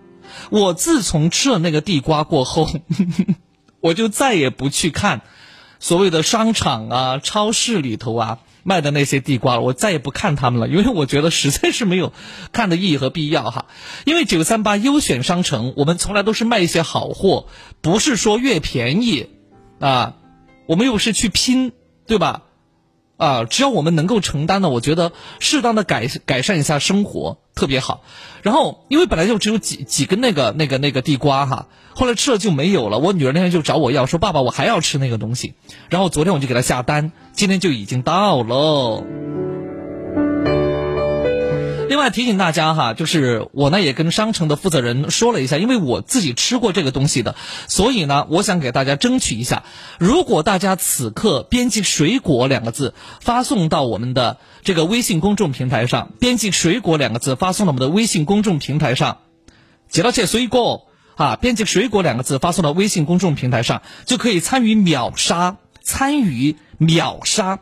我自从吃了那个地瓜过后，我就再也不去看所谓的商场啊、超市里头啊卖的那些地瓜了。我再也不看他们了，因为我觉得实在是没有看的意义和必要哈。因为九三八优选商城，我们从来都是卖一些好货，不是说越便宜啊，我们又是去拼，对吧？啊，只要我们能够承担的，我觉得适当的改改善一下生活特别好。然后，因为本来就只有几几根那个那个那个地瓜哈，后来吃了就没有了。我女儿那天就找我要，说爸爸我还要吃那个东西。然后昨天我就给她下单，今天就已经到喽。另外提醒大家哈，就是我呢也跟商城的负责人说了一下，因为我自己吃过这个东西的，所以呢，我想给大家争取一下，如果大家此刻编辑“水果”两个字发送到我们的这个微信公众平台上，编辑“水果”两个字发送到我们的微信公众平台上，接到这水果啊，编辑“水果”两个字发送到微信公众平台上，就可以参与秒杀，参与秒杀。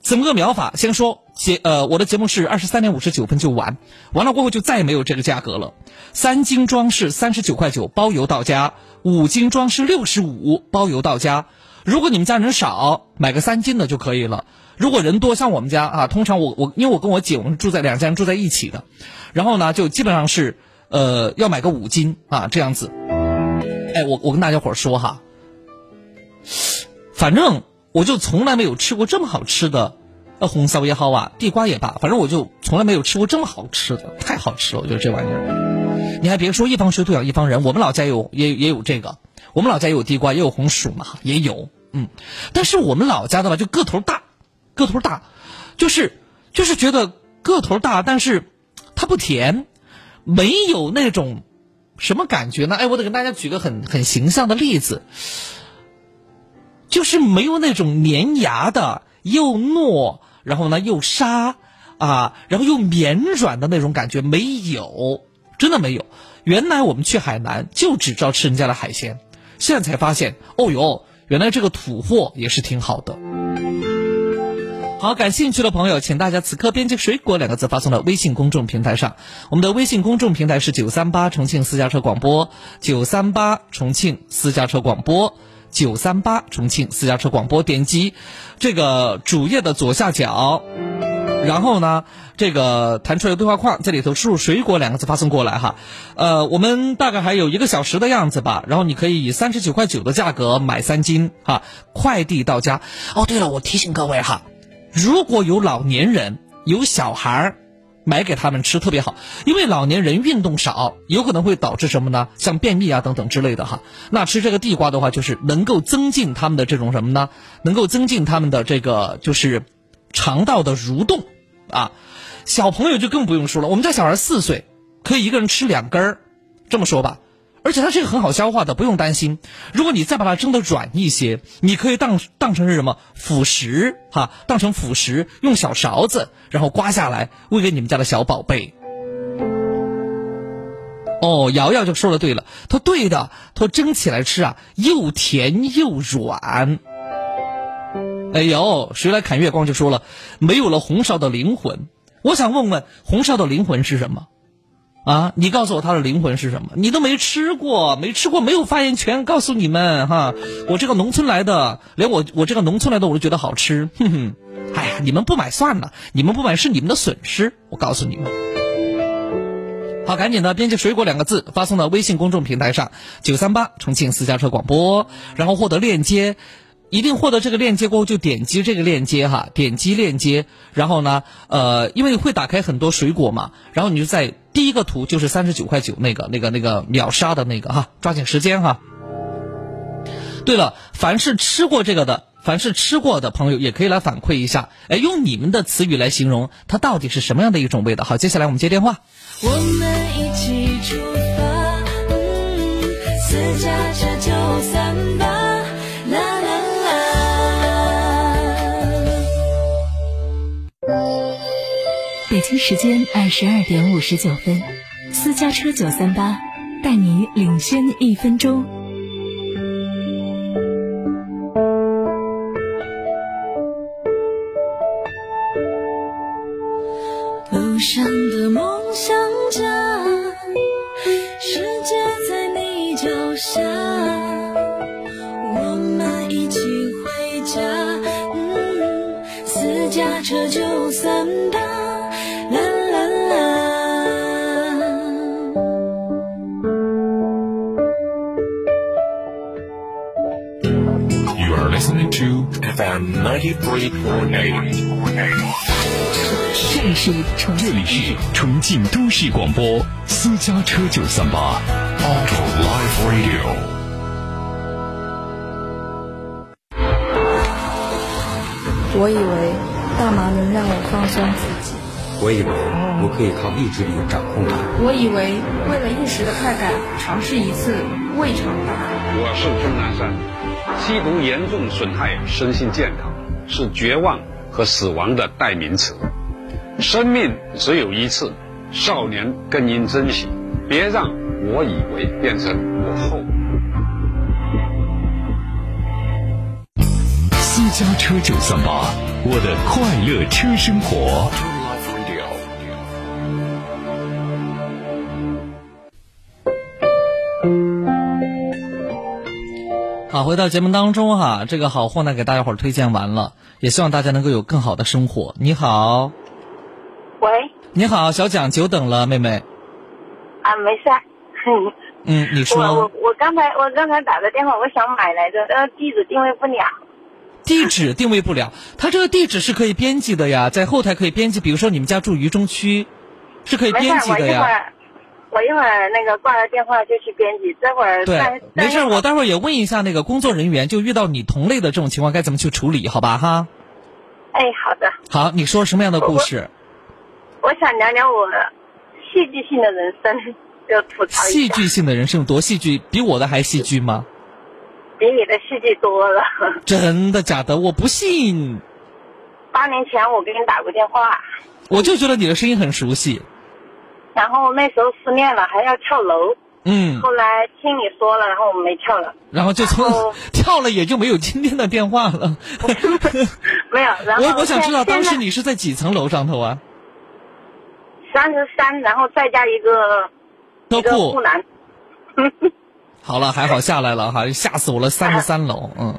怎么个秒法？先说节呃，我的节目是二十三点五十九分就完，完了过后就再也没有这个价格了。三斤装是三十九块九，包邮到家；五斤装是六十五，包邮到家。如果你们家人少，买个三斤的就可以了。如果人多，像我们家啊，通常我我因为我跟我姐我们住在两家人住在一起的，然后呢就基本上是呃要买个五斤啊这样子。哎，我我跟大家伙说哈，反正。我就从来没有吃过这么好吃的，呃，红烧也好啊，地瓜也罢，反正我就从来没有吃过这么好吃的，太好吃了！我觉得这玩意儿，你还别说，一方水土养一方人，我们老家有也也有这个，我们老家也有地瓜，也有红薯嘛，也有，嗯，但是我们老家的吧，就个头大，个头大，就是就是觉得个头大，但是它不甜，没有那种什么感觉呢？哎，我得跟大家举个很很形象的例子。就是没有那种粘牙的，又糯，然后呢又沙，啊，然后又绵软的那种感觉没有，真的没有。原来我们去海南就只知道吃人家的海鲜，现在才发现，哦哟，原来这个土货也是挺好的。好，感兴趣的朋友，请大家此刻编辑“水果”两个字发送到微信公众平台上。我们的微信公众平台是九三八重庆私家车广播，九三八重庆私家车广播。九三八重庆私家车广播，点击这个主页的左下角，然后呢，这个弹出来对话框，在里头输入“水果”两个字发送过来哈。呃，我们大概还有一个小时的样子吧，然后你可以以三十九块九的价格买三斤哈，快递到家。哦，对了，我提醒各位哈，如果有老年人、有小孩儿。买给他们吃特别好，因为老年人运动少，有可能会导致什么呢？像便秘啊等等之类的哈。那吃这个地瓜的话，就是能够增进他们的这种什么呢？能够增进他们的这个就是肠道的蠕动啊。小朋友就更不用说了，我们家小孩四岁，可以一个人吃两根儿，这么说吧。而且它是一个很好消化的，不用担心。如果你再把它蒸的软一些，你可以当当成是什么辅食哈，当成辅食，用小勺子然后刮下来喂给你们家的小宝贝。哦，瑶瑶就说的对了，他对的，他蒸起来吃啊，又甜又软。哎呦，谁来砍月光就说了，没有了红烧的灵魂。我想问问红烧的灵魂是什么？啊，你告诉我它的灵魂是什么？你都没吃过，没吃过没有发言权。告诉你们哈，我这个农村来的，连我我这个农村来的我都觉得好吃。哼哼，哎呀，你们不买算了，你们不买是你们的损失。我告诉你们。好，赶紧的编辑“水果”两个字发送到微信公众平台上，九三八重庆私家车广播，然后获得链接。一定获得这个链接过后，就点击这个链接哈，点击链接，然后呢，呃，因为会打开很多水果嘛，然后你就在第一个图就是三十九块九那个那个那个秒杀的那个哈，抓紧时间哈。对了，凡是吃过这个的，凡是吃过的朋友也可以来反馈一下，哎，用你们的词语来形容它到底是什么样的一种味道。好，接下来我们接电话。我们京时间二十二点五十九分，私家车九三八带你领先一分钟。市广播私家车九三八 Auto Live Radio。我以为大麻能让我放松自己，我以为我可以靠意志力掌控它。我以为为了一时的快感，尝试一次未尝不可。我是钟南山，吸毒严重损害身心健康，是绝望和死亡的代名词。生命只有一次，少年更应珍惜，别让我以为变成我后。私家车九三八，我的快乐车生活。好，回到节目当中哈，这个好货呢给大家伙儿推荐完了，也希望大家能够有更好的生活。你好，喂，你好，小蒋，久等了，妹妹。啊，没事儿。嗯，你说我我刚才我刚才打的电话，我想买来着，但是地址定位不了。地址定位不了，它这个地址是可以编辑的呀，在后台可以编辑，比如说你们家住渝中区，是可以编辑的呀。我一会儿我一会儿那个挂了电话就去编辑，这会儿对，没事，我待会儿也问一下那个工作人员，就遇到你同类的这种情况该怎么去处理，好吧哈？哎，好的，好，你说什么样的故事？我想聊聊我戏剧性的人生，就吐槽一下，戏剧性的人生有多戏剧？比我的还戏剧吗？比你的戏剧多了。真的假的？我不信，八年前我给你打过电话，我就觉得你的声音很熟悉。然后那时候失恋了，还要跳楼。嗯，后来听你说了，然后我没跳了。然后就从 跳了，也就没有今天的电话了。没有，然后我我想知道当时你是在几层楼上头啊？三十三，然后再加一个一个车库。护栏。好了，还好下来了哈，吓死我了，三十三楼，嗯。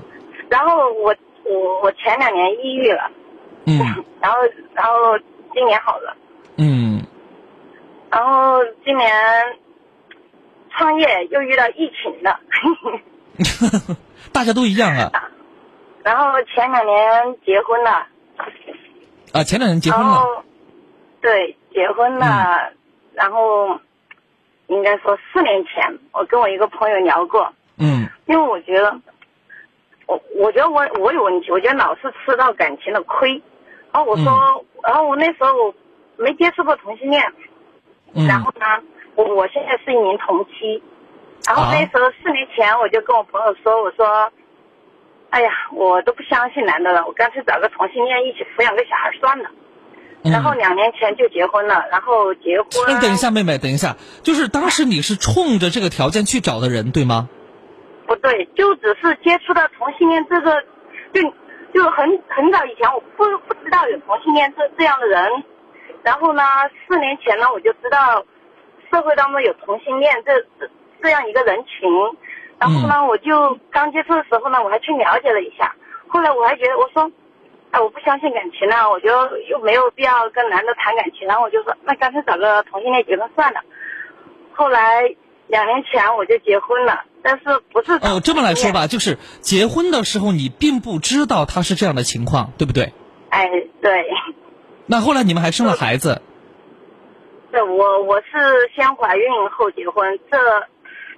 然后我我我前两年抑郁了，嗯。然后然后今年好了，嗯，然后今年创业又遇到疫情了，大家都一样啊。然后前两年结婚了，啊！前两年结婚了，对结婚了，然后应该说四年前我跟我一个朋友聊过，嗯。因为我觉得，我我觉得我我有问题，我觉得老是吃到感情的亏。然后我说，然后我那时候我没接触过同性恋，嗯。然后呢，我我现在是一名同妻，然后那时候四年前我就跟我朋友说，我说，哎呀，我都不相信男的了，我干脆找个同性恋一起抚养个小孩算了。然后两年前就结婚了，然后结婚。哎，等一下，妹妹，等一下，就是当时你是冲着这个条件去找的人，对吗？不对，就只是接触到同性恋这个，就就很很早以前我不不知道有同性恋这这样的人，然后呢，四年前呢，我就知道社会当中有同性恋这这这样一个人群，然后呢，我就刚接触的时候呢，我还去了解了一下，后来我还觉得我说，哎，我不相信感情了，我就又没有必要跟男的谈感情，然后我就说，那干脆找个同性恋结婚算了。后来两年前我就结婚了，但是不是哦，这么来说吧，就是结婚的时候你并不知道他是这样的情况，对不对？哎，对。那后来你们还生了孩子？对，我我是先怀孕后结婚，这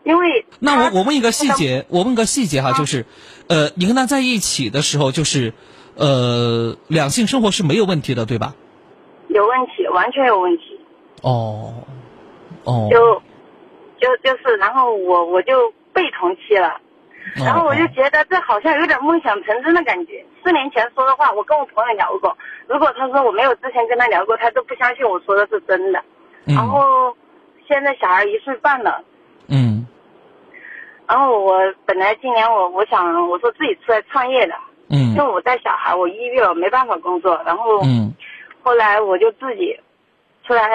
因为那我我问一个细节，我问个细节哈，就是，呃，你跟他在一起的时候，就是，呃，两性生活是没有问题的，对吧？有问题，完全有问题。哦，哦，就就就是，然后我我就被同期了，哦然后我就觉得这好像有点梦想成真的感觉。四年前说的话，我跟我朋友聊过，如果他说我没有之前跟他聊过，他都不相信我说的是真的。嗯然后现在小孩一岁半了，嗯然后我本来今年我我想我说自己出来创业的，因为嗯我带小孩，我一月没办法工作，然后嗯后来我就自己出来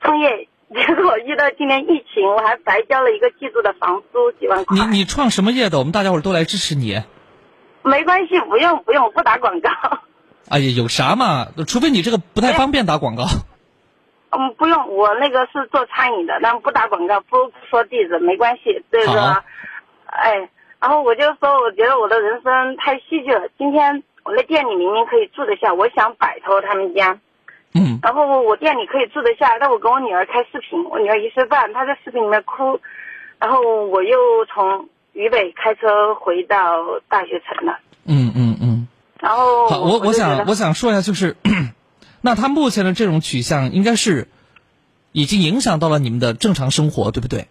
创业，结果遇到今年疫情，我还白交了一个季度的房租几万块。你你创什么业的？我们大家伙儿都来支持你。没关系，不用不用，不打广告。哎呀，有啥嘛？除非你这个不太方便打广告。嗯，不用，我那个是做餐饮的，但不打广告，不不说地址，没关系。这个好，哎，然后我就说，我觉得我的人生太戏剧了。今天我在店里明明可以住得下，我想摆脱他们家。嗯。然后我店里可以住得下，但我跟我女儿开视频，我女儿一岁半，她在视频里面哭，然后我又从渝北开车回到大学城了，嗯嗯嗯。然后好，我我想我想说一下，就是，那他目前的这种取向，应该是已经影响到了你们的正常生活，对不对？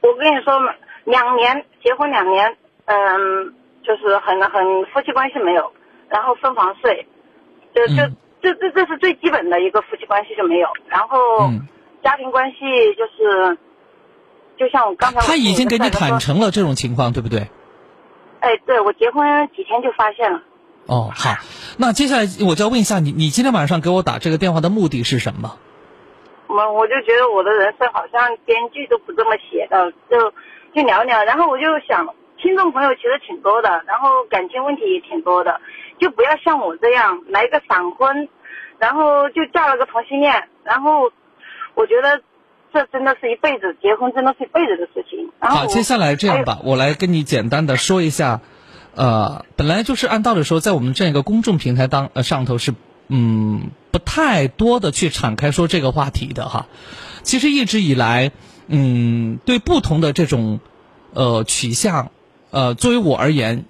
我跟你说嘛，两年结婚两年，嗯，就是很很夫妻关系没有，然后分房睡，就就、这这这是最基本的一个夫妻关系就没有，然后家庭关系就是，就像我刚才我他已经给你坦，诚了这种情况，对不对？哎，对我结婚几天就发现了，哦，好，那接下来我就要问一下你，你今天晚上给我打这个电话的目的是什么？我我就觉得我的人生好像编剧都不这么写的，就就聊聊，然后我就想，听众朋友其实挺多的，然后感情问题也挺多的，就不要像我这样来个闪婚，然后就嫁了个同性恋，然后我觉得这真的是一辈子，结婚真的是一辈子的事情。然后好，接下来这样吧，我来跟你简单的说一下，呃，本来就是按道理说，在我们这样一个公众平台当呃上头是嗯不太多的去敞开说这个话题的哈。其实一直以来，嗯，对不同的这种呃取向，呃，作为我而言，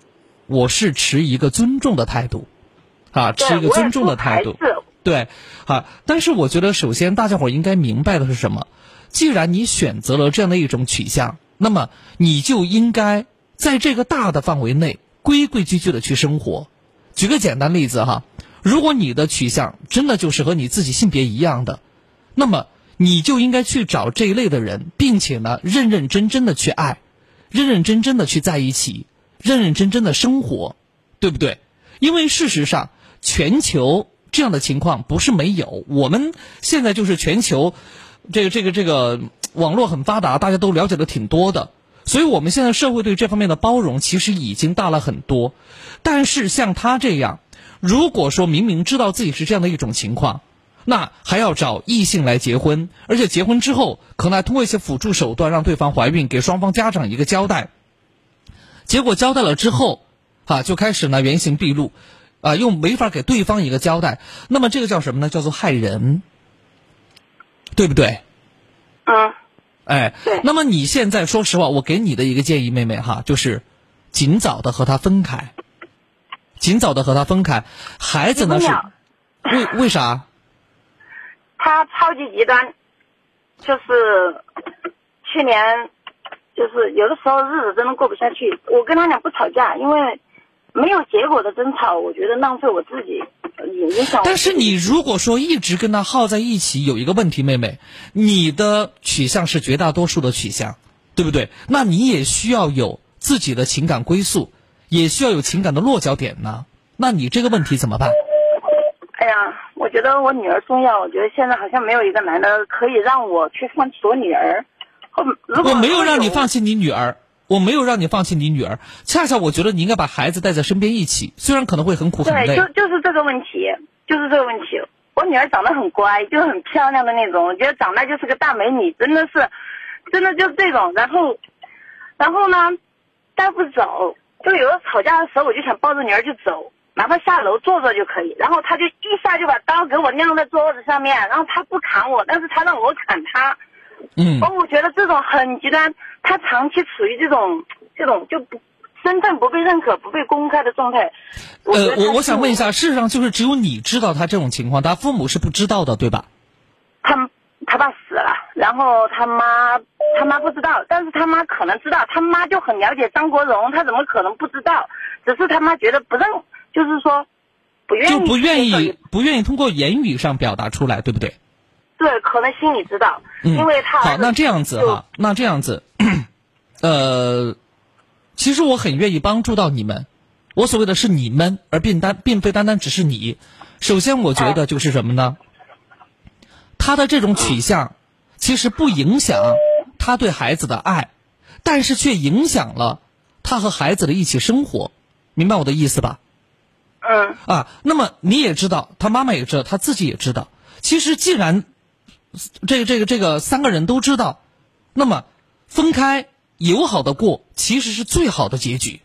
我是持一个尊重的态度，啊，持一个尊重的态度。对，啊，但是我觉得首先大家伙儿应该明白的是什么？既然你选择了这样的一种取向，那么你就应该在这个大的范围内规规矩矩的去生活。举个简单例子哈，如果你的取向真的就是和你自己性别一样的，那么你就应该去找这一类的人，并且呢，认认真真的去爱，认认真真的去在一起，认认真真的生活，对不对？因为事实上，全球这样的情况不是没有，我们现在就是全球，这个这个这个网络很发达，大家都了解的挺多的，所以我们现在社会对这方面的包容其实已经大了很多。但是像他这样，如果说明明知道自己是这样的一种情况，那还要找异性来结婚，而且结婚之后可能还通过一些辅助手段让对方怀孕，给双方家长一个交代。结果交代了之后，啊，就开始呢原形毕露，啊，又没法给对方一个交代，那么这个叫什么呢？叫做害人，对不对？啊，哎，那么你现在说实话，我给你的一个建议，妹妹哈，就是尽早的和他分开，尽早的和他分开。孩子呢是为为啥？他超级极端，就是去年，就是有的时候日子真的过不下去。我跟他俩不吵架，因为没有结果的争吵，我觉得浪费我自己，也影响。但是你如果说一直跟他耗在一起，有一个问题，妹妹，你的取向是绝大多数的取向，对不对？那你也需要有自己的情感归宿，也需要有情感的落脚点呢。那你这个问题怎么办？哎呀，我觉得我女儿重要。我觉得现在好像没有一个男的可以让我去放弃我女儿。后如果我没有让你放弃你女儿，我没有让你放弃你女儿。恰恰我觉得你应该把孩子带在身边一起，虽然可能会很苦很对，累。就就是这个问题，就是这个问题。我女儿长得很乖，就很漂亮的那种，我觉得长大就是个大美女，真的是，真的就是这种。然后，然后呢，带不走，就有的吵架的时候，我就想抱着女儿就走，哪怕下楼坐坐就可以。然后他就一下就把刀给我晾在桌子上面，然后他不砍我，但是他让我砍他。嗯哦，我觉得这种很极端，他长期处于这种这种就不身份不被认可、不被公开的状态。呃，我我想问一下，事实上就是只有你知道他这种情况，他父母是不知道的，对吧？他他爸死了，然后他妈他妈不知道，但是他妈可能知道，他妈就很了解张国荣，他怎么可能不知道？只是他妈觉得不认，就是说不愿意就不愿意不愿意通过言语上表达出来，对不对？对，可能心里知道，嗯，因为他好，那这样子哈，那这样子，呃，其实我很愿意帮助到你们。我所谓的是你们，而并单并非单单只是你。首先，我觉得就是什么呢？他的这种取向，其实不影响他对孩子的爱，但是却影响了他和孩子的一起生活。明白我的意思吧？嗯。啊，那么你也知道，他妈妈也知道，他自己也知道。其实，既然这个这个这个三个人都知道，那么分开友好的过，其实是最好的结局，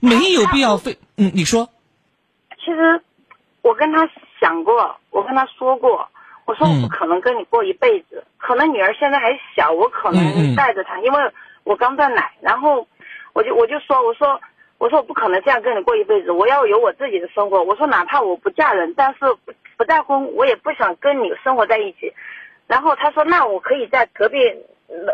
没有必要非嗯，你说。其实我跟他想过，我跟他说过，我说我不可能跟你过一辈子，可能女儿现在还小，我可能带着她，因为我刚断奶，然后我就我就说，我说我说我不可能这样跟你过一辈子，我要有我自己的生活。我说哪怕我不嫁人，但是不不再婚，我也不想跟你生活在一起。然后他说，那我可以在隔壁，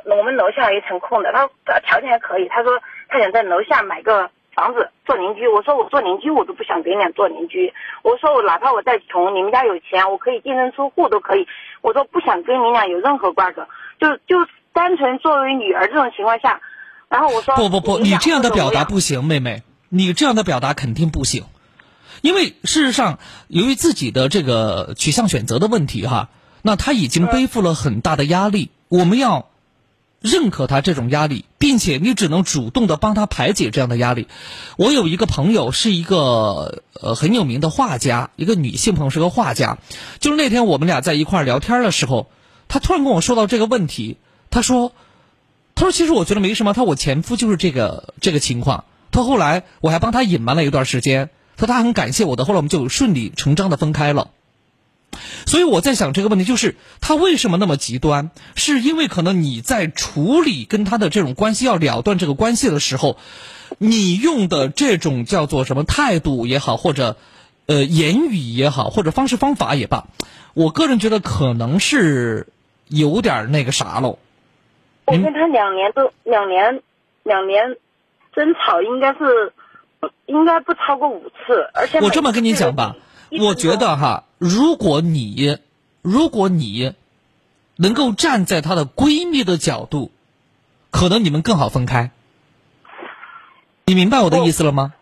楼我们楼下有一层空的，他他条件还可以，他说他想在楼下买个房子做邻居。我说我做邻居我都不想给你俩做邻居。我说我哪怕我再穷，你们家有钱，我可以净身出户都可以。我说不想跟你俩有任何瓜葛，就就单纯作为女儿这种情况下，然后我说不不不，你这样的表达不行，妹妹，你这样的表达肯定不行，因为事实上，由于自己的这个取向选择的问题哈，那他已经背负了很大的压力，我们要认可他这种压力，并且你只能主动的帮他排解这样的压力。我有一个朋友是一个呃很有名的画家，一个女性朋友是个画家，就是那天我们俩在一块儿聊天的时候，她突然跟我说到这个问题，她说。他说：“其实我觉得没什么。他说我前夫就是这个这个情况。他后来我还帮他隐瞒了一段时间。他说他很感谢我的。后来我们就顺理成章的分开了。所以我在想这个问题，就是他为什么那么极端？是因为可能你在处理跟他的这种关系要了断这个关系的时候，你用的这种叫做什么态度也好，或者呃言语也好，或者方式方法也罢，我个人觉得可能是有点那个啥喽。我跟他两年都两年两年争吵，应该是应该不超过五次，而且我这么跟你讲吧，我觉得哈，如果你如果你能够站在她的闺蜜的角度，可能你们更好分开。你明白我的意思了吗？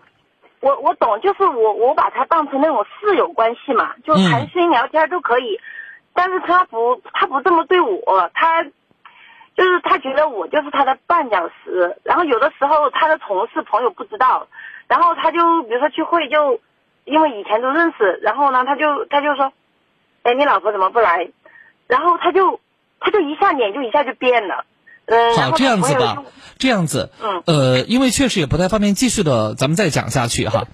我我懂，就是我我把他当成那种室友关系嘛，就嗯谈心聊天都可以，但是他不他不这么对我，他就是他觉得我就是他的绊脚石，然后有的时候他的同事朋友不知道，然后他就比如说聚会就因为以前都认识，然后呢他就他就说，哎你老婆怎么不来？然后他就他就一下脸就一下就变了，嗯，然好，后这样子吧，这样子，嗯呃，因为确实也不太方便继续的，咱们再讲下去哈。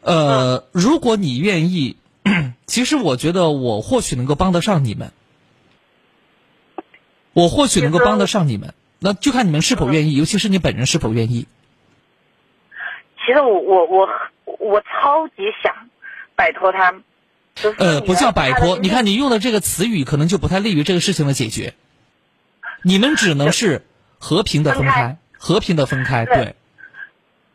呃，如果你愿意，其实我觉得我或许能够帮得上你们，我或许能够帮得上你们，那就看你们是否愿意，尤其是你本人是否愿意。其实我我我我超级想摆脱他，呃，不叫摆脱，你看你用的这个词语可能就不太利于这个事情的解决。你们只能是和平的分开，和平的分开，对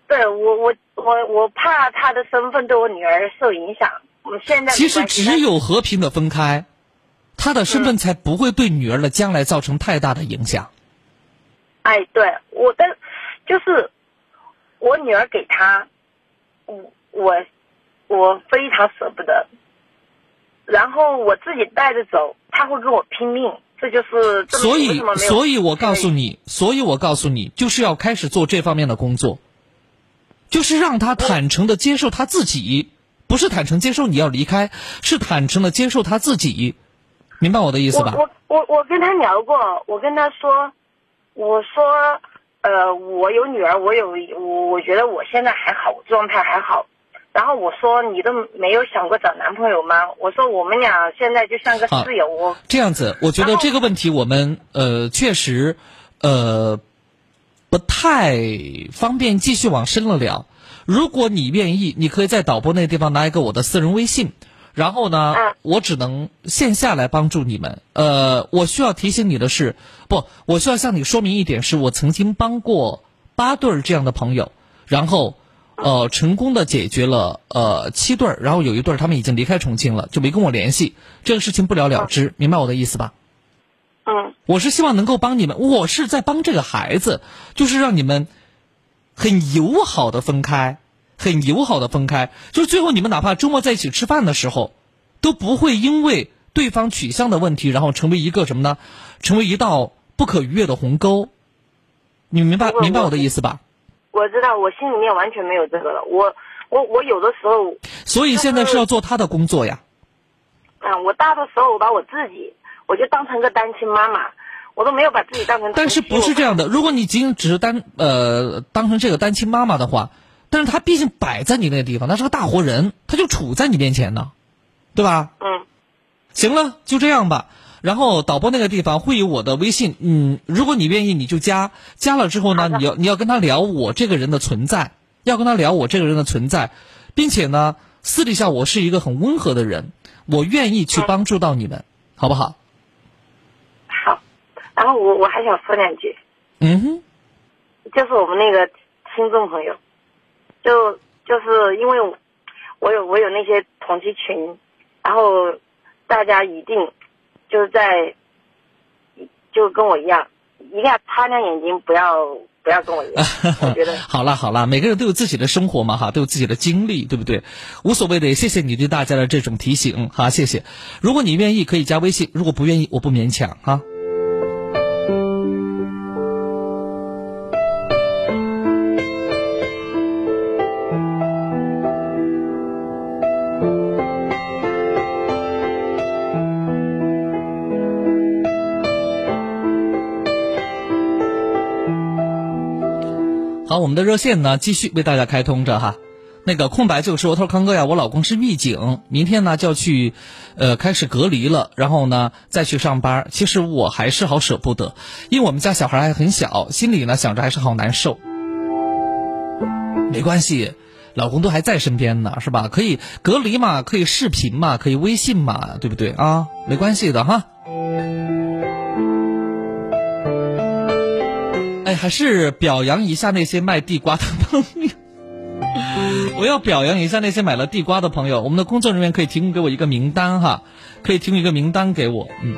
对。我我我我怕他的身份对我女儿受影响。我现在其实只有和平的分开，他的身份才不会对女儿的将来造成太大的影响。哎，对我的就是我女儿给他，我我我非常舍不得。然后我自己带着走，他会跟我拼命，这就是所以所以我告诉你，所以我告诉你，就是要开始做这方面的工作，就是让他坦诚的接受他自己，不是坦诚接受你要离开，是坦诚的接受他自己，明白我的意思吧？我我我我跟他聊过，我跟他说，我说，呃，我有女儿，我有我我觉得我现在还好，我状态还好。然后我说你都没有想过找男朋友吗？我说我们俩现在就像个室友，我这样子，我觉得这个问题我们呃确实呃不太方便继续往深了聊。如果你愿意，你可以在导播那个地方拿一个我的私人微信，然后呢，我只能线下来帮助你们。呃，我需要提醒你的是，不，我需要向你说明一点，是我曾经帮过八对儿这样的朋友，然后。呃，成功的解决了呃七对儿，然后有一对儿他们已经离开重庆了，就没跟我联系，这个事情不了了之，明白我的意思吧？嗯，我是希望能够帮你们，我是在帮这个孩子，就是让你们很友好的分开，很友好的分开，就是最后你们哪怕周末在一起吃饭的时候，都不会因为对方取向的问题，然后成为一个什么呢？成为一道不可逾越的鸿沟。你明白明白我的意思吧？我知道我心里面完全没有这个了。我我我有的时候，所以现在是要做他的工作呀。嗯，我大多时候我把我自己，我就当成个单亲妈妈，我都没有把自己当成。但是不是这样的？如果你仅只是单呃当成这个单亲妈妈的话，但是他毕竟摆在你那个地方，他是个大活人，他就处在你面前呢，对吧？嗯。行了，就这样吧。然后导播那个地方会有我的微信，嗯，如果你愿意，你就加。加了之后呢，你要你要跟他聊我这个人的存在，要跟他聊我这个人的存在，并且呢，私底下我是一个很温和的人，我愿意去帮助到你们，好不好？好。然后我我还想说两句，嗯哼，就是我们那个听众朋友，就就是因为我我有我有那些同期群，然后大家一定。就是在，就跟我一样，一定要擦亮眼睛，不要不要跟我一样。我觉得好啦好啦，每个人都有自己的生活嘛哈，都有自己的经历，对不对？无所谓的，谢谢你对大家的这种提醒哈，谢谢。如果你愿意，可以加微信；如果不愿意，我不勉强哈。好，我们的热线呢继续为大家开通着哈。那个空白就是我头康哥呀，我老公是狱警，明天呢就要去，呃，开始隔离了，然后呢再去上班。其实我还是好舍不得，因为我们家小孩还很小，心里呢想着还是好难受。没关系，老公都还在身边呢，是吧？可以隔离嘛，可以视频嘛，可以微信嘛，对不对啊？没关系的哈。哎，还是表扬一下那些卖地瓜的朋友。我要表扬一下那些买了地瓜的朋友。我们的工作人员可以提供给我一个名单哈，可以提供一个名单给我。嗯，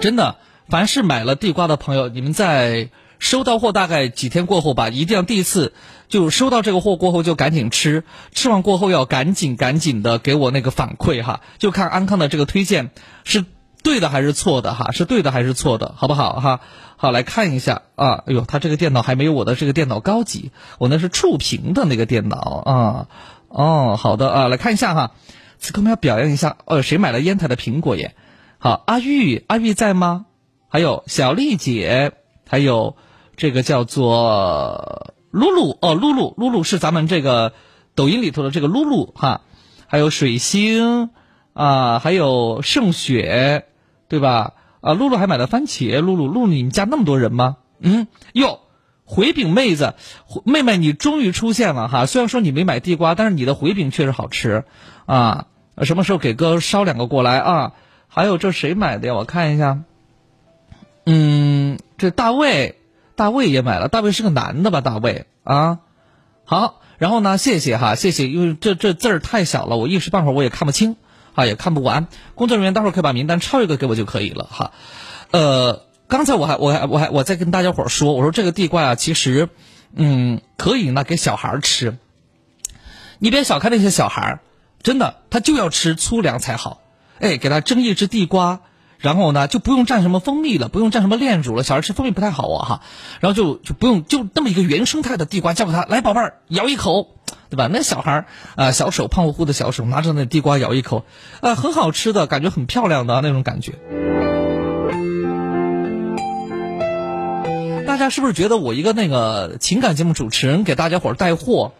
真的，凡是买了地瓜的朋友，你们在收到货大概几天过后吧，一定要第一次就收到这个货过后就赶紧吃，吃完过后要赶紧赶紧的给我那个反馈哈，就看安康的这个推荐是。对的还是错的哈？是对的还是错的？好不好哈？好，来看一下啊！哎呦，他这个电脑还没有我的这个电脑高级，我那是触屏的那个电脑啊。哦，好的啊，来看一下哈。此刻我们要表扬一下，哦，谁买了烟台的苹果耶？好，阿玉，阿玉在吗？还有小丽姐，还有这个叫做露露哦，露露，露露是咱们这个抖音里头的这个露露哈。还有水星啊，还有盛雪。对吧？啊，露露还买了番茄。露露，露露，你们家那么多人吗？嗯，哟，回饼妹子，妹妹，你终于出现了哈！虽然说你没买地瓜，但是你的回饼确实好吃，啊，什么时候给哥捎两个过来啊？还有这谁买的呀？我看一下，嗯，这大卫，大卫也买了。大卫是个男的吧？大卫啊，好，然后呢？谢谢哈，谢谢，因为这这字儿太小了，我一时半会儿我也看不清。啊，也看不完。工作人员待会儿可以把名单抄一个给我就可以了哈。呃，刚才我还我还我还我在跟大家伙儿说，我说这个地瓜啊，其实，嗯，可以呢给小孩儿吃。你别小看那些小孩儿，真的，他就要吃粗粮才好。哎，给他蒸一只地瓜，然后呢就不用蘸什么蜂蜜了，不用蘸什么炼乳了。小孩吃蜂蜜不太好啊哈，然后就就不用就那么一个原生态的地瓜交给他，来宝贝儿咬一口，对吧？那小孩儿啊、小手胖乎乎的小手拿着那地瓜咬一口，啊、很好吃的感觉，很漂亮的那种感觉。大家是不是觉得我一个那个情感节目主持人给大家伙儿带货，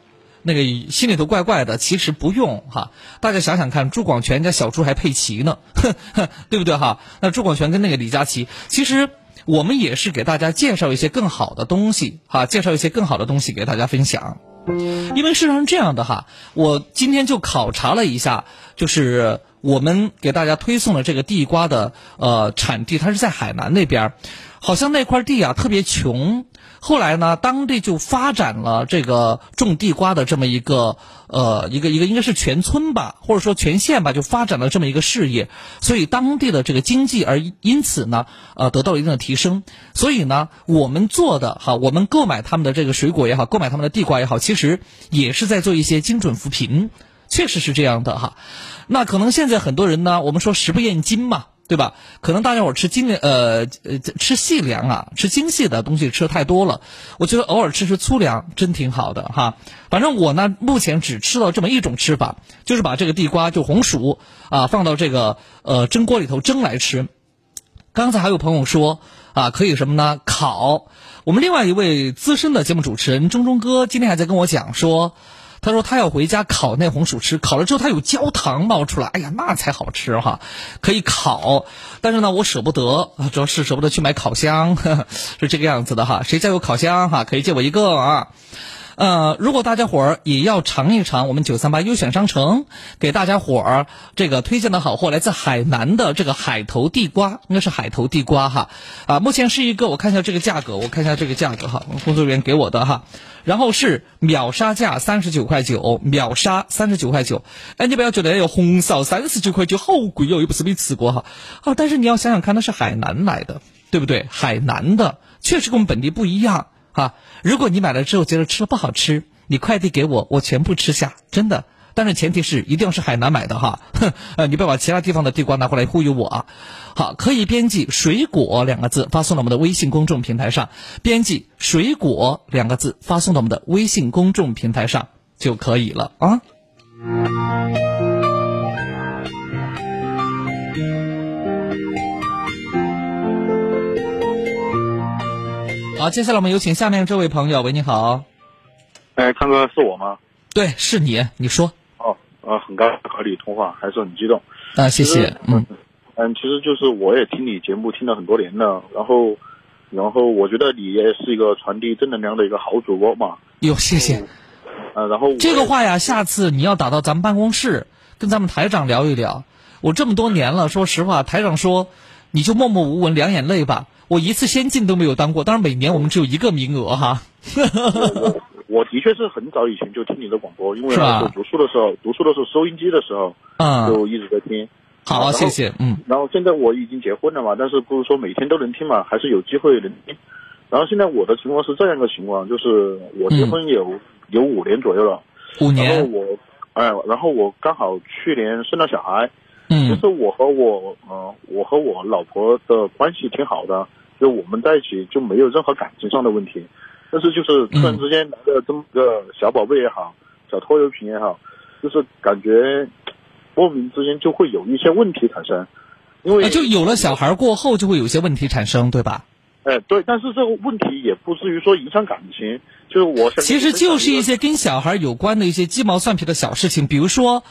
那个心里头怪怪的？其实不用哈，大家想想看，朱广权家小猪还佩奇呢，对不对哈？那朱广权跟那个李佳琦，其实我们也是给大家介绍一些更好的东西哈，介绍一些更好的东西给大家分享。因为事实上是这样的哈，我今天就考察了一下，就是我们给大家推送的这个地瓜的呃产地，它是在海南那边，好像那块地啊特别穷。后来呢，当地就发展了这个种地瓜的这么一个呃一个一个应该是全村吧，或者说全县吧，就发展了这么一个事业，所以当地的这个经济而因此呢呃得到了一定的提升。所以呢，我们做的哈，我们购买他们的这个水果也好，购买他们的地瓜也好，其实也是在做一些精准扶贫，确实是这样的哈。那可能现在很多人呢，我们说食不厌精嘛。对吧？可能大家伙吃精呃呃吃细粮啊，吃精细的东西吃的太多了。我觉得偶尔吃吃粗粮真挺好的哈。反正我呢，目前只吃到这么一种吃法，就是把这个地瓜就红薯啊放到这个呃蒸锅里头蒸来吃。刚才还有朋友说啊，可以什么呢？烤。我们另外一位资深的节目主持人钟钟哥今天还在跟我讲说。他说他要回家烤那红薯吃，烤了之后它有焦糖冒出来，哎呀，那才好吃哈，可以烤。但是呢，我舍不得，主要是舍不得去买烤箱，呵 呵是这个样子的哈。谁家有烤箱哈，可以借我一个啊。呃，如果大家伙儿也要尝一尝我们九三八优选商城给大家伙儿这个推荐的好货，来自海南的这个海头地瓜，应该是海头地瓜哈。啊，目前是一个，我看一下这个价格，我看一下这个价格哈，工作人员给我的哈。然后是秒杀价三十九块九，秒杀三十九块九。哎，你不要觉得哎呦红烧三十九块九好贵哦，又不是没吃过哈。啊，但是你要想想看，那是海南来的，对不对？海南的确实跟我们本地不一样。啊，如果你买了之后觉得吃了不好吃，你快递给我，我全部吃下，真的。但是前提是一定要是海南买的哈，哼，呃，你不要把其他地方的地瓜拿过来忽悠我啊。好，可以编辑“水果”两个字发送到我们的微信公众平台上，编辑“水果”两个字发送到我们的微信公众平台上就可以了啊。好，接下来我们有请下面这位朋友，喂，你好。哎，康哥是我吗？对，是你，你说。哦，呃，很高兴和你通话，还是很激动。啊，谢谢。嗯嗯，其实就是我也听你节目听了很多年了，然后，然后我觉得你也是一个传递正能量的一个好主播嘛。哟，谢谢。呃，然后这个话呀，下次你要打到咱们办公室，跟咱们台长聊一聊。我这么多年了，说实话，台长说你就默默无闻，两眼泪吧。我一次先进都没有当过，当然每年我们只有一个名额哈。我的确是很早以前就听你的广播，因为我读书的时候，读书的时候收音机的时候，嗯就一直在听。好，谢谢。嗯，然后现在我已经结婚了嘛，但是不是说每天都能听嘛，还是有机会能听。然后现在我的情况是这样一个情况，就是我结婚有、有五年左右了，五然后。我，哎，然后我刚好去年生了小孩，嗯。就是我和我，呃，我和我老婆的关系挺好的，就我们在一起就没有任何感情上的问题，但是就是突然之间来了这么个小宝贝也好，小拖油瓶也好，就是感觉莫名之间就会有一些问题产生，因为呃就有了小孩过后，就会有一些问题产生，对吧？哎，对，但是这个问题也不至于说影响感情，就是我想其实就是一些跟小孩有关的一些鸡毛蒜皮的小事情，比如说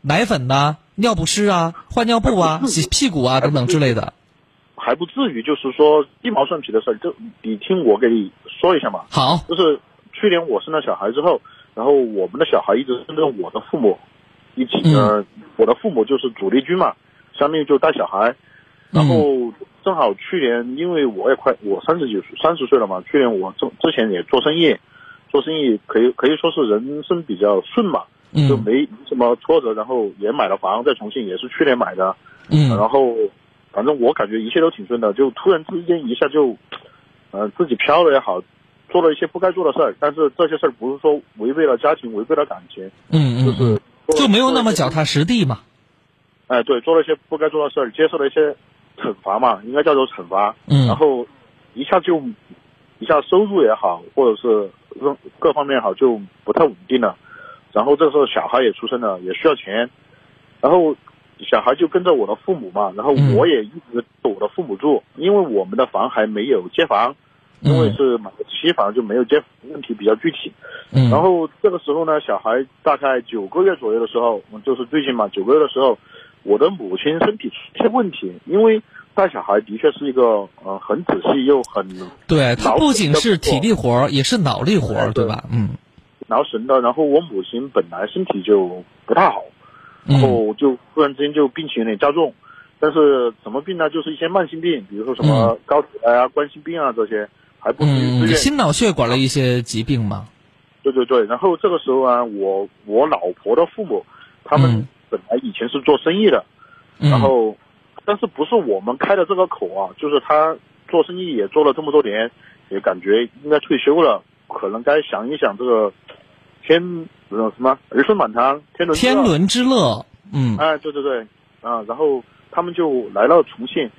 奶粉呐、尿不湿啊、换尿布啊、洗屁股啊等等之类的。还不至于就是说鸡毛蒜皮的事儿，就你听我给你说一下嘛。好，就是去年我生了小孩之后，然后我们的小孩一直跟着我的父母一起，嗯呃，我的父母就是主力军嘛，相当于就带小孩。然后正好去年，因为我也快我三十几岁三十岁了嘛，去年我之之前也做生意，做生意可以可以说是人生比较顺嘛，就嗯没什么挫折，然后也买了房在重庆，也是去年买的。嗯然后反正我感觉一切都挺顺的，就突然之间一下就，呃，自己飘了也好，做了一些不该做的事儿，但是这些事儿不是说违背了家庭、违背了感情，嗯嗯就是嗯，就没有那么脚踏实地嘛。哎，对，做了一些不该做的事儿，接受了一些惩罚嘛，应该叫做惩罚。嗯然后一下就一下收入也好，或者是各各方面也好，就不太稳定了。然后这时候小孩也出生了，也需要钱，然后小孩就跟着我的父母嘛，然后嗯我也一直跟我的父母住，因为我们的房还没有接房，因为是买的期房就没有接，问题比较具体。嗯。然后这个时候呢，小孩大概九个月左右的时候，嗯就是最近嘛，九个月的时候，我的母亲身体出现问题，因为带小孩的确是一个呃很仔细又很对，他不仅是体力活儿，也是脑力活儿，对吧？嗯劳神的。然后我母亲本来身体就不太好，然嗯后就突然之间就病情有点加重。但是什么病呢？就是一些慢性病，比如说什么高血压啊、冠心病啊这些，还不至于嗯，自愿。心脑血管的一些疾病嘛。对对对，然后这个时候啊，我我老婆的父母，他们本来以前是做生意的，嗯然后但是不是我们开的这个口啊，就是他做生意也做了这么多年，也感觉应该退休了，可能该想一想这个天呃什么儿孙满堂，天伦之乐天伦之乐，嗯哎，对对对，啊，然后他们就来到重庆。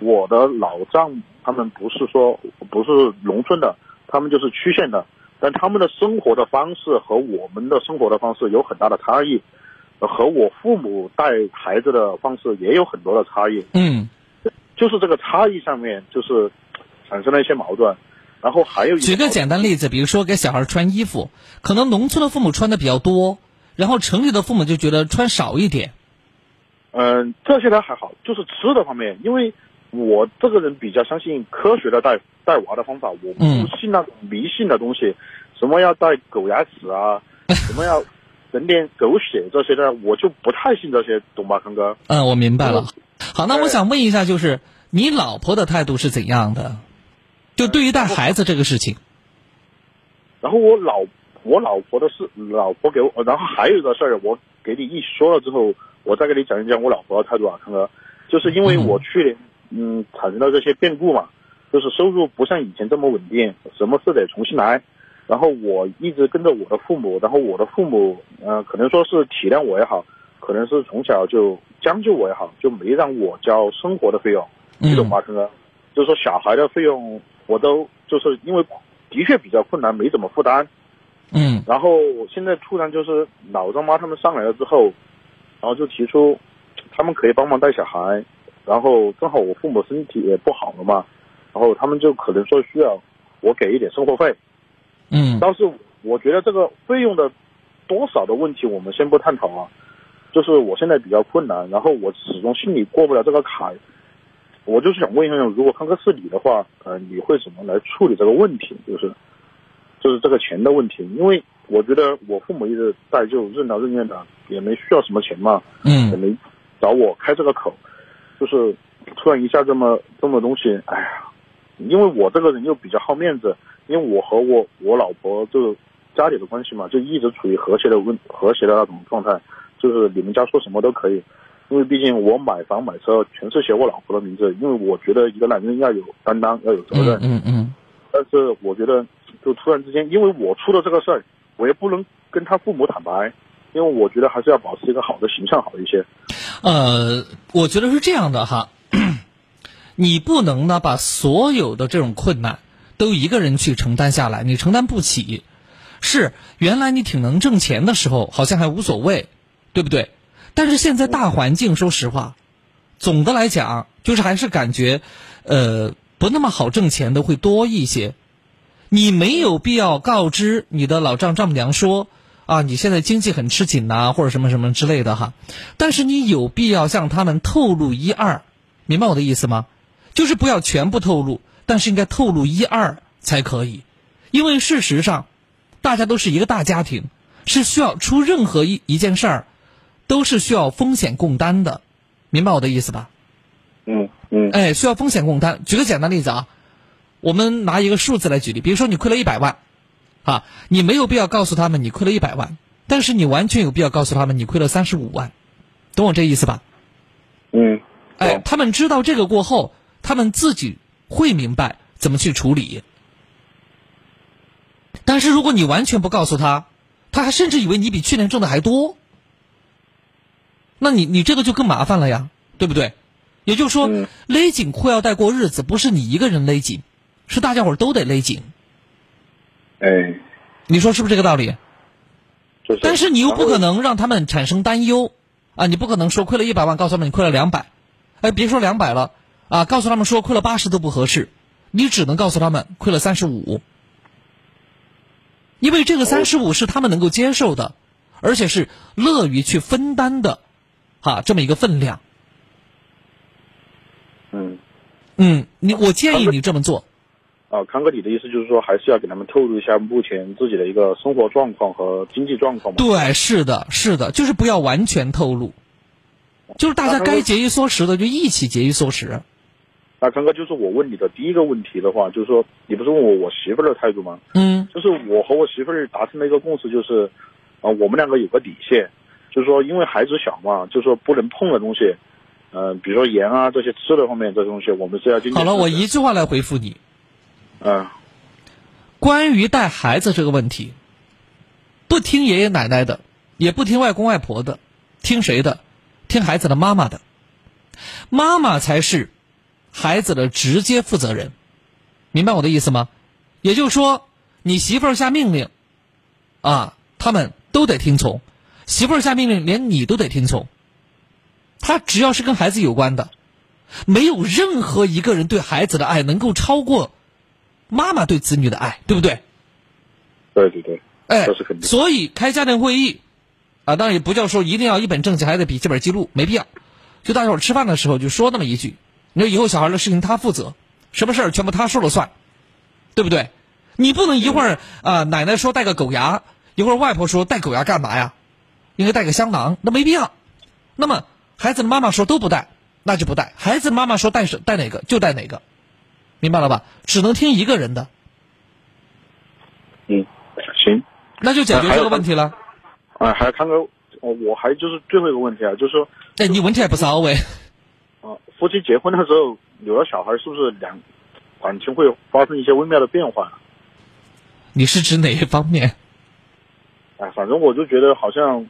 我的老丈他们不是说不是农村的，他们就是区县的，但他们的生活的方式和我们的生活的方式有很大的差异，呃和我父母带孩子的方式也有很多的差异。嗯，就是这个差异上面，就是产生了一些矛盾。然后还有一举个简单例子，比如说给小孩穿衣服，可能农村的父母穿的比较多，然后城里的父母就觉得穿少一点。嗯，这些倒还好，就是吃的方面，因为我这个人比较相信科学的带带娃的方法，我嗯不信那种迷信的东西，什么要带狗牙齿啊，什么要整点狗血这些的，我就不太信这些，懂吧，康哥？嗯，我明白了。好，那我想问一下，就是你老婆的态度是怎样的？就对于带孩子这个事情，然后我老我老婆的事，老婆给我，然后还有一个事儿，我给你一说了之后，我再给你讲一讲我老婆的态度啊，康哥，就是因为我去年嗯产生了这些变故嘛，就是收入不像以前这么稳定，什么事得重新来，然后我一直跟着我的父母，然后我的父母呃可能说是体谅我也好，可能是从小就将就我也好，就没让我交生活的费用，你懂吧，康哥？就是说小孩的费用我都就是因为的确比较困难，没怎么负担。嗯，然后现在突然就是老张妈他们上来了之后，然后就提出他们可以帮忙带小孩，然后正好我父母身体也不好了嘛，然后他们就可能说需要我给一点生活费。嗯，但是我觉得这个费用的多少的问题我们先不探讨啊，就是我现在比较困难，然后我始终心里过不了这个坎。我就是想问一下，如果康哥是你的话，呃，你会怎么来处理这个问题？就是，就是这个钱的问题，因为我觉得我父母一直带就任劳任怨的，也没需要什么钱嘛，嗯也没找我开这个口，就是突然一下这么这么东西，哎呀，因为我这个人又比较好面子，因为我和我我老婆就家里的关系嘛，就一直处于和谐的问和谐的那种状态，就是你们家说什么都可以。因为毕竟我买房买车全是写我老婆的名字，因为我觉得一个男人要有担当，要有责任。嗯嗯但是我觉得，就突然之间，因为我出了这个事儿，我也不能跟他父母坦白，因为我觉得还是要保持一个好的形象好一些。呃，我觉得是这样的哈，你不能呢把所有的这种困难都一个人去承担下来，你承担不起。是原来你挺能挣钱的时候，好像还无所谓，对不对？但是现在大环境，说实话，总的来讲，就是还是感觉，呃，不那么好挣钱的会多一些。你没有必要告知你的老丈丈母娘说，啊，你现在经济很吃紧呐、或者什么什么之类的哈。但是你有必要向他们透露一二，明白我的意思吗？就是不要全部透露，但是应该透露一二才可以，因为事实上，大家都是一个大家庭，是需要出任何一一件事儿，都是需要风险共担的，明白我的意思吧？嗯嗯。哎，需要风险共担。举个简单例子啊，我们拿一个数字来举例，比如说你亏了一百万，啊，你没有必要告诉他们你亏了一百万，但是你完全有必要告诉他们你亏了三十五万，懂我这意思吧？嗯。哎，他们知道这个过后，他们自己会明白怎么去处理。但是如果你完全不告诉他，他还甚至以为你比去年挣的还多，那你你这个就更麻烦了呀，对不对？也就是说，勒紧裤腰带过日子，不是你一个人勒紧，是大家伙儿都得勒紧。哎，你说是不是这个道理？就是。但是你又不可能让他们产生担忧啊！你不可能说亏了一百万，告诉他们你亏了两百，哎，别说两百了啊，告诉他们说亏了八十都不合适，你只能告诉他们亏了三十五，因为这个三十五是他们能够接受的，而且是乐于去分担的，哈，这么一个分量。嗯嗯，你我建议你这么做。啊，康哥，你的意思就是说，还是要给他们透露一下目前自己的一个生活状况和经济状况吗？对，是的，是的，就是不要完全透露，就是大家该节衣缩食的就一起节衣缩食。那康哥，就是我问你的第一个问题的话，就是说，你不是问我我媳妇儿的态度吗？嗯，就是我和我媳妇儿达成了一个共识，就是，啊、我们两个有个底线，就是说，因为孩子小嘛，就是说不能碰的东西，嗯、比如说盐啊这些吃的方面这些东西，我们是要经好了，我一句话来回复你。嗯，关于带孩子这个问题，不听爷爷奶奶的，也不听外公外婆的，听谁的？听孩子的妈妈的。妈妈才是孩子的直接负责人，明白我的意思吗？也就是说，你媳妇儿下命令，啊，他们都得听从；媳妇儿下命令，连你都得听从。他只要是跟孩子有关的，没有任何一个人对孩子的爱能够超过。妈妈对子女的爱，对不对？对对对，哎，这是肯定。所以开家庭会议，啊，当然也不叫说一定要一本正经，还得笔记本记录，没必要。就大家伙吃饭的时候就说那么一句：，你说以后小孩的事情他负责，什么事儿全部他说了算，对不对？你不能一会儿啊、呃，奶奶说带个狗牙，一会儿外婆说带狗牙干嘛呀？应该带个香囊，那没必要。那么孩子的妈妈说都不带，那就不带；孩子的妈妈说带是带哪个就带哪个。明白了吧？只能听一个人的。嗯，行，那就解决这个问题了。啊，还有康哥，我我还就是最后一个问题啊，就是说，哎，你问题还不少喂。啊，夫妻结婚的时候有了小孩，是不是两感情会发生一些微妙的变化？你是指哪一方面？哎，反正我就觉得好像，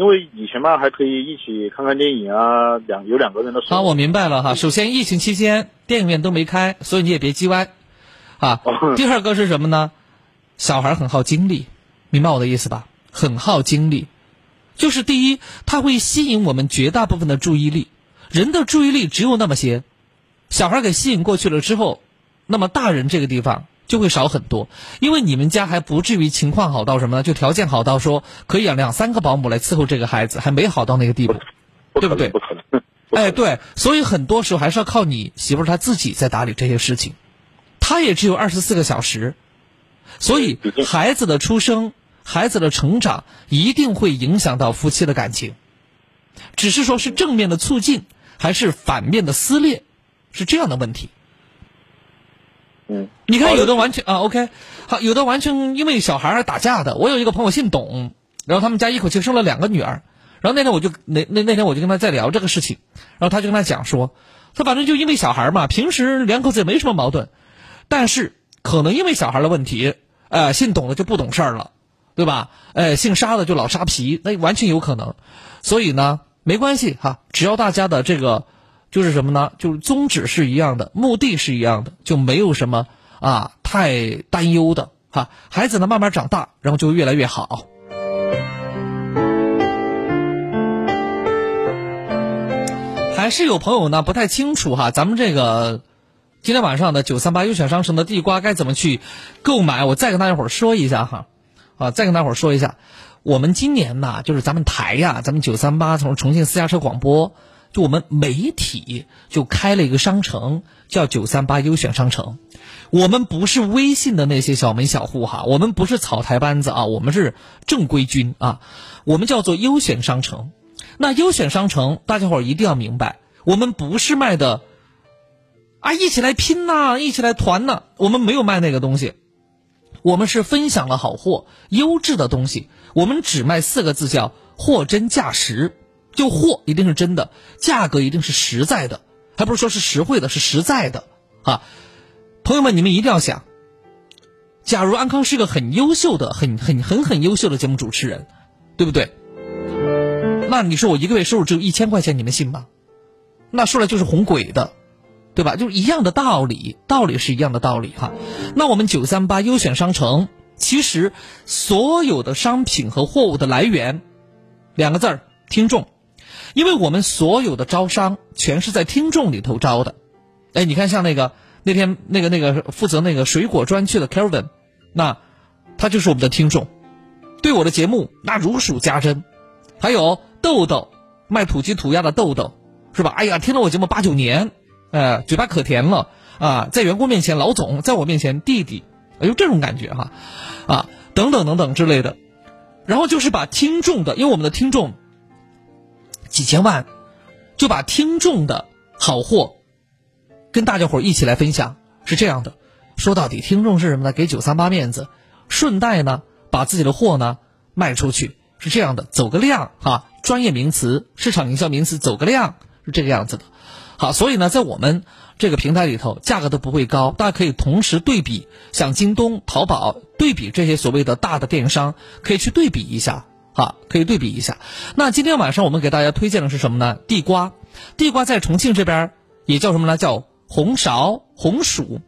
因为以前嘛还可以一起看看电影啊，两有两个人的时候。啊，我明白了哈。首先，疫情期间电影院都没开，所以你也别叽歪，啊。第二个是什么呢？小孩很耗精力，明白我的意思吧？很耗精力，就是第一，他会吸引我们绝大部分的注意力。人的注意力只有那么些，小孩给吸引过去了之后，那么大人这个地方就会少很多。因为你们家还不至于情况好到什么呢？就条件好到说可以养两三个保姆来伺候这个孩子，还没好到那个地步，对不对？不可能。哎，对，所以很多时候还是要靠你媳妇儿她自己在打理这些事情，她也只有二十四个小时，所以孩子的出生、孩子的成长一定会影响到夫妻的感情，只是说是正面的促进还是反面的撕裂，是这样的问题。嗯，你看有的完全啊，OK，好，有的完全因为小孩而打架的。我有一个朋友姓董，然后他们家一口气生了两个女儿。然后那天我就那那那天我就跟他在聊这个事情，然后他就跟他讲说，他反正就因为小孩嘛，平时两口子也没什么矛盾，但是可能因为小孩的问题，呃，姓董的就不懂事儿了，对吧？呃，姓沙的就老沙皮，那完全有可能。所以呢，没关系哈，只要大家的这个就是什么呢？就是宗旨是一样的，目的是一样的，就没有什么啊太担忧的哈。孩子呢慢慢长大，然后就越来越好。还是有朋友呢不太清楚哈，咱们这个今天晚上的九三八优选商城的地瓜该怎么去购买？我再跟大家伙儿说一下哈，啊，再跟大伙儿说一下，我们今年呢，就是咱们台呀，咱们九三八从重庆私家车广播，就我们媒体就开了一个商城，叫九三八优选商城。我们不是微信的那些小门小户哈，我们不是草台班子啊，我们是正规军啊，我们叫做优选商城。那优选商城，大家伙儿一定要明白，我们不是卖的啊，一起来拼呐、一起来团呐、我们没有卖那个东西，我们是分享了好货、优质的东西。我们只卖四个字，叫货真价实。就货一定是真的，价格一定是实在的，还不是说是实惠的，是实在的啊！朋友们，你们一定要想，假如安康是个很优秀的、很很很很优秀的节目主持人，对不对？那你说我一个月收入只有一千块钱，你们信吗？那说来就是哄鬼的，对吧？就是一样的道理，道理是一样的道理哈。那我们九三八优选商城，其实所有的商品和货物的来源，两个字儿听众，因为我们所有的招商全是在听众里头招的。哎，你看像那个那天那个那个负责那个水果专区的 Kelvin，那他就是我们的听众，对我的节目那如数家珍。还有豆豆卖土鸡土鸭的豆豆，是吧？哎呀，听了我节目八九年，呃，嘴巴可甜了啊！在员工面前老总，在我面前弟弟，哎呦，这种感觉哈，啊，等等等等之类的。然后就是把听众的，因为我们的听众几千万，就把听众的好货跟大家伙一起来分享，是这样的。说到底，听众是什么呢？给九三八面子，顺带呢把自己的货呢卖出去。是这样的，走个量哈，专业名词、市场营销名词，走个量是这个样子的。好，所以呢，在我们这个平台里头，价格都不会高，大家可以同时对比，像京东、淘宝，对比这些所谓的大的电商，可以去对比一下，哈，可以对比一下。那今天晚上我们给大家推荐的是什么呢？地瓜，地瓜在重庆这边也叫什么呢？叫红苕、红薯。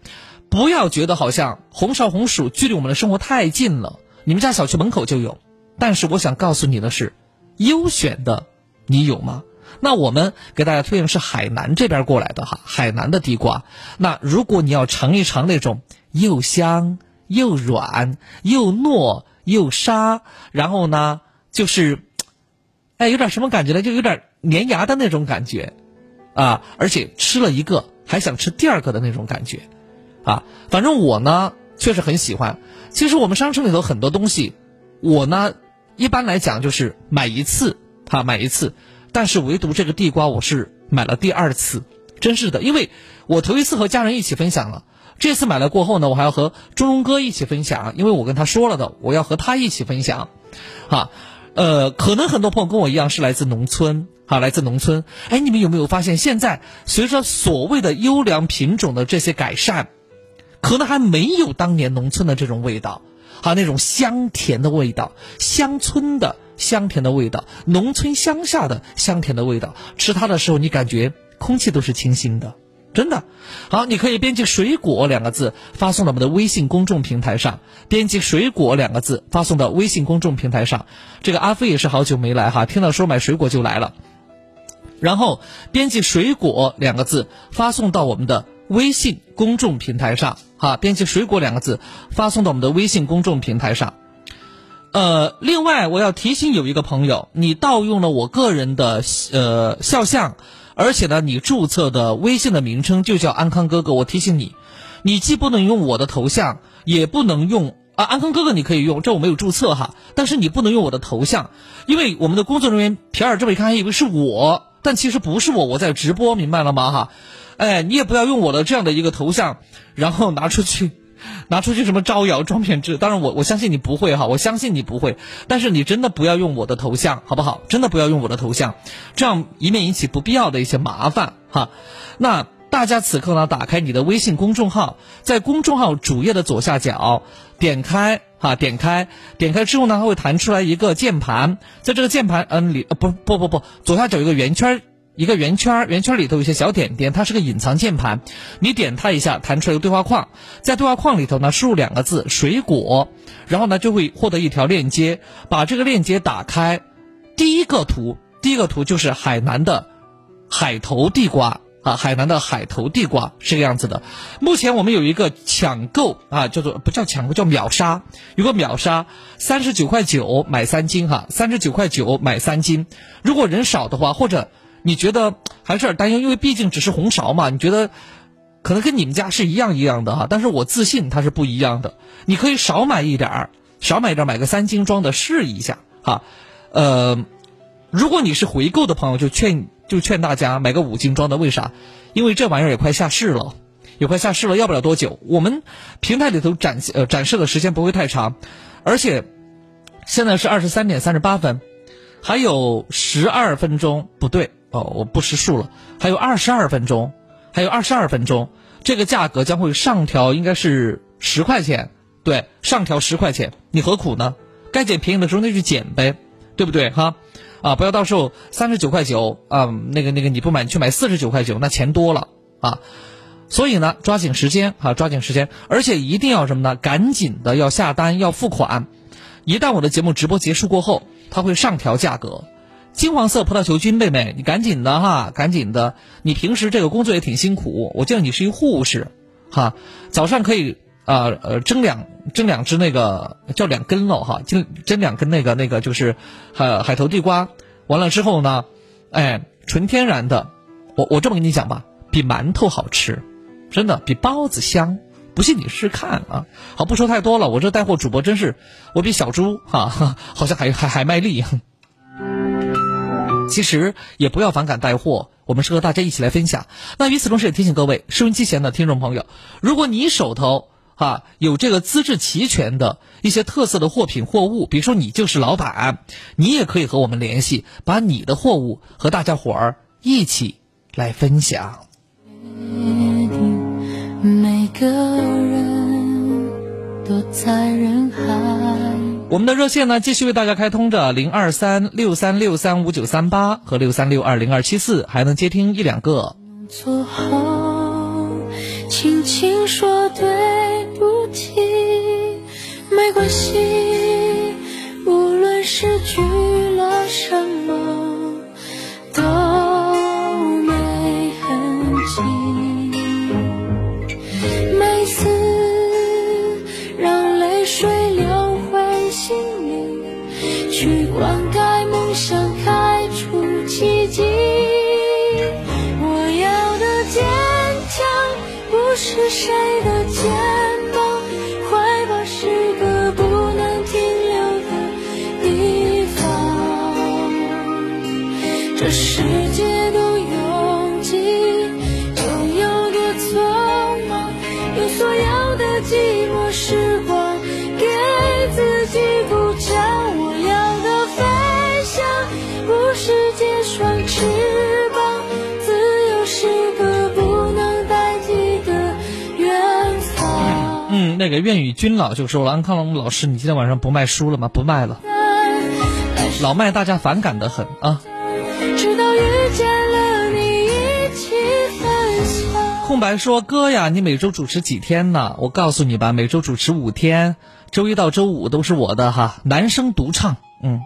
不要觉得好像红苕、红薯距离我们的生活太近了，你们家小区门口就有。但是我想告诉你的是，优选的你有吗？那我们给大家推荐是海南这边过来的哈，海南的地瓜。那如果你要尝一尝那种又香又软又糯又沙，然后呢就是，哎，有点什么感觉呢？就有点粘牙的那种感觉，啊，而且吃了一个还想吃第二个的那种感觉，啊，反正我呢确实很喜欢。其实我们商城里头很多东西，我呢。一般来讲就是买一次，哈，买一次，但是唯独这个地瓜我是买了第二次，真是的，因为我头一次和家人一起分享了，这次买了过后呢，我还要和钟荣哥一起分享，因为我跟他说了的，我要和他一起分享，哈，呃，可能很多朋友跟我一样是来自农村，哈，来自农村，哎，你们有没有发现，现在随着所谓的优良品种的这些改善，可能还没有当年农村的这种味道。有那种香甜的味道，乡村的香甜的味道，农村乡下的香甜的味道。吃它的时候，你感觉空气都是清新的，真的。好，你可以编辑“水果”两个字发送到我们的微信公众平台上，编辑“水果”两个字发送到微信公众平台上。这个阿飞也是好久没来哈，听到说买水果就来了。然后编辑“水果”两个字发送到我们的微信公众平台上。哈，编辑“水果”两个字，发送到我们的微信公众平台上。呃，另外我要提醒有一个朋友，你盗用了我个人的呃肖像，而且呢，你注册的微信的名称就叫安康哥哥。我提醒你，你既不能用我的头像，也不能用啊安康哥哥，你可以用，这我没有注册哈，但是你不能用我的头像，因为我们的工作人员皮尔这么一看，还以为是我，但其实不是我，我在直播，明白了吗？哈。哎，你也不要用我的这样的一个头像，然后拿出去，拿出去什么招摇撞骗之。当然，我我相信你不会哈，我相信你不会。但是你真的不要用我的头像，好不好？真的不要用我的头像，这样以免引起不必要的一些麻烦哈。那大家此刻呢，打开你的微信公众号，在公众号主页的左下角点开哈，点开，点开之后呢，它会弹出来一个键盘，在这个键盘嗯里呃，不不不不，左下角有一个圆圈。一个圆圈，圆圈里头有些小点点，它是个隐藏键盘，你点它一下，弹出来一个对话框，在对话框里头呢，输入两个字“水果”，然后呢就会获得一条链接，把这个链接打开，第一个图，第一个图就是海南的海头地瓜啊，海南的海头地瓜是个样子的。目前我们有一个抢购啊，叫做不叫抢购，叫秒杀，有个秒杀，三十九块九买三斤哈，三十九块九买三斤，如果人少的话，或者。你觉得还是有点担忧，因为毕竟只是红苕嘛。你觉得可能跟你们家是一样一样的哈，但是我自信它是不一样的。你可以少买一点儿，少买一点儿，买个三斤装的试一下哈。呃，如果你是回购的朋友，就劝就劝大家买个五斤装的，为啥？因为这玩意儿也快下市了，也快下市了，要不了多久。我们平台里头展呃展示的时间不会太长，而且现在是二十三点三十八分，还有十二分钟，不对。哦，我不识数了，还有二十二分钟，还有二十二分钟，这个价格将会上调，应该是十块钱对，上调十块钱，你何苦呢？该捡便宜的时候那就捡呗，对不对哈？啊，不要到时候三十九块九啊，那个那个你不买，你去买四十九块九，那钱多了啊。所以呢，抓紧时间啊，抓紧时间，而且一定要什么呢？赶紧的要下单，要付款。一旦我的节目直播结束过后，它会上调价格。金黄色葡萄球菌，妹妹，你赶紧的哈，赶紧的。你平时这个工作也挺辛苦，我记得你是一护士，哈，早上可以啊呃蒸两蒸两只那个叫两根喽哈，蒸蒸两根那个那个就是海海头地瓜，完了之后呢，哎，纯天然的，我我这么跟你讲吧，比馒头好吃。真的比包子香，不信你试试看啊！好，不说太多了，我这带货主播真是，我比小猪哈，好像还还还卖力。其实也不要反感带货，我们是和大家一起来分享。那与此同时也提醒各位收音机前的听众朋友，如果你手头哈有这个资质齐全的一些特色的货品货物，比如说你就是老板，你也可以和我们联系，把你的货物和大家伙儿一起来分享。每个人都在人海。我们的热线呢，继续为大家开通着零二三六三六三五九三八和六三六二零二七四，还能接听一两个。做好，轻轻说对不起，没关系，无论失去了什么，去灌溉梦想，开出奇迹。我要的坚强，不是谁的肩那个愿与君老就说了，安康龙老师，你今天晚上不卖书了吗？不卖了，老卖大家反感的很啊。直到遇见了你，一起分享。空白说：“哥呀，你每周主持几天呢？我告诉你吧，每周主持五天，周一到周五都是我的哈，男生独唱。嗯，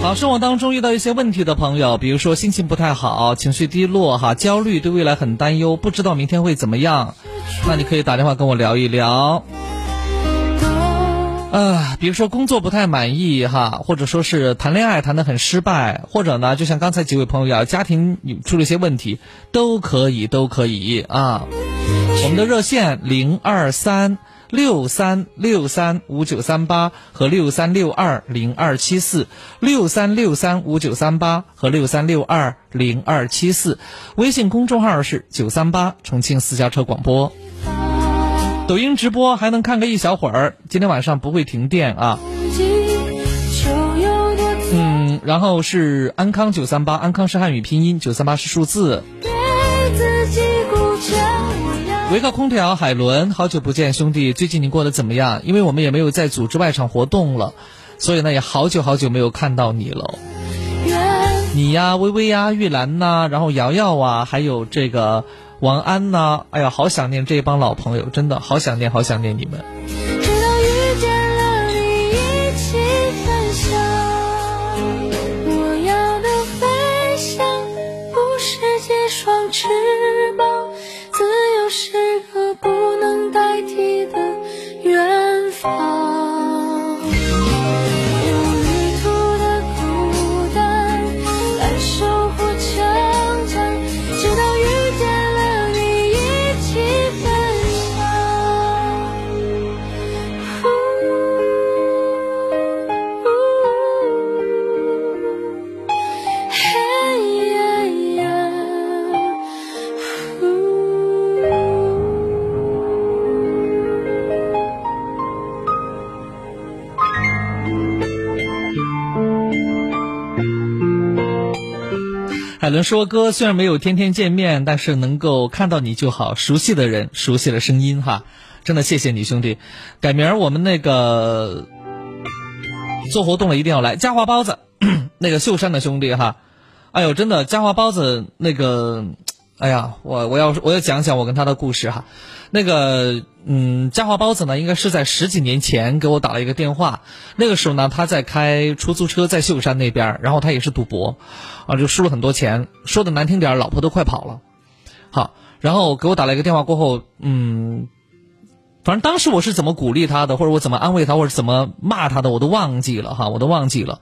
好，生活当中遇到一些问题的朋友，比如说心情不太好，情绪低落哈，焦虑，对未来很担忧，不知道明天会怎么样，那你可以打电话跟我聊一聊。”啊，比如说工作不太满意哈，或者说是谈恋爱谈得很失败，或者呢，就像刚才几位朋友一样，家庭出了一些问题，都可以，都可以啊。我们的热线零二三六三六三五九三八和六三六二零二七四，六三六三五九三八和六三六二零二七四，微信公众号是九三八重庆私家车广播。抖音直播还能看个一小会儿，今天晚上不会停电啊。嗯，然后是安康九三八，安康是汉语拼音，九三八是数字。维克空调海伦，好久不见，兄弟，最近你过得怎么样？因为我们也没有再组织外场活动了，所以呢也好久好久没有看到你了。你呀，微微呀，玉兰呐，然后瑶瑶啊，还有这个。王安呐，哎呀，好想念这帮老朋友，真的好想念，好想念你们。是个不能代替的远方。海伦说：“哥，虽然没有天天见面，但是能够看到你就好。熟悉的人，熟悉的声音，哈，真的谢谢你，兄弟。改明儿我们那个做活动了，一定要来。嘉华包子，那个秀山的兄弟哈，哎呦，真的嘉华包子那个，哎呀，我我要我要讲讲我跟他的故事哈。那个，嗯，嘉华包子呢，应该是在十几年前给我打了一个电话。那个时候呢，他在开出租车，在秀山那边，然后他也是赌博，啊，就输了很多钱。说的难听点，老婆都快跑了。好，然后给我打了一个电话过后，嗯，反正当时我是怎么鼓励他的，或者我怎么安慰他，或者怎么骂他的，我都忘记了哈，我都忘记了。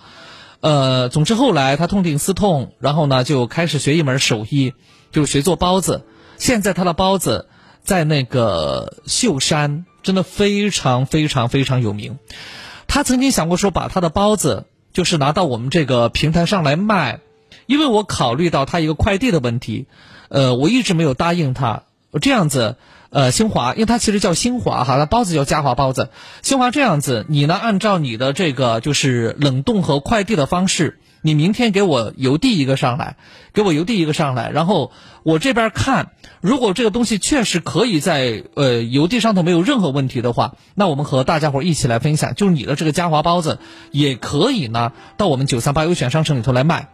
呃，总之后来他痛定思痛，然后呢就开始学一门手艺，就是学做包子。现在他的包子。在那个秀山，真的非常非常非常有名。他曾经想过说，把他的包子就是拿到我们这个平台上来卖，因为我考虑到他一个快递的问题，呃，我一直没有答应他。这样子，呃，新华，因为他其实叫新华哈，那包子叫嘉华包子。新华这样子，你呢按照你的这个就是冷冻和快递的方式，你明天给我邮递一个上来，给我邮递一个上来，然后我这边看，如果这个东西确实可以在呃邮递上头没有任何问题的话，那我们和大家伙一起来分享，就是你的这个嘉华包子也可以呢到我们九三八优选商城里头来卖。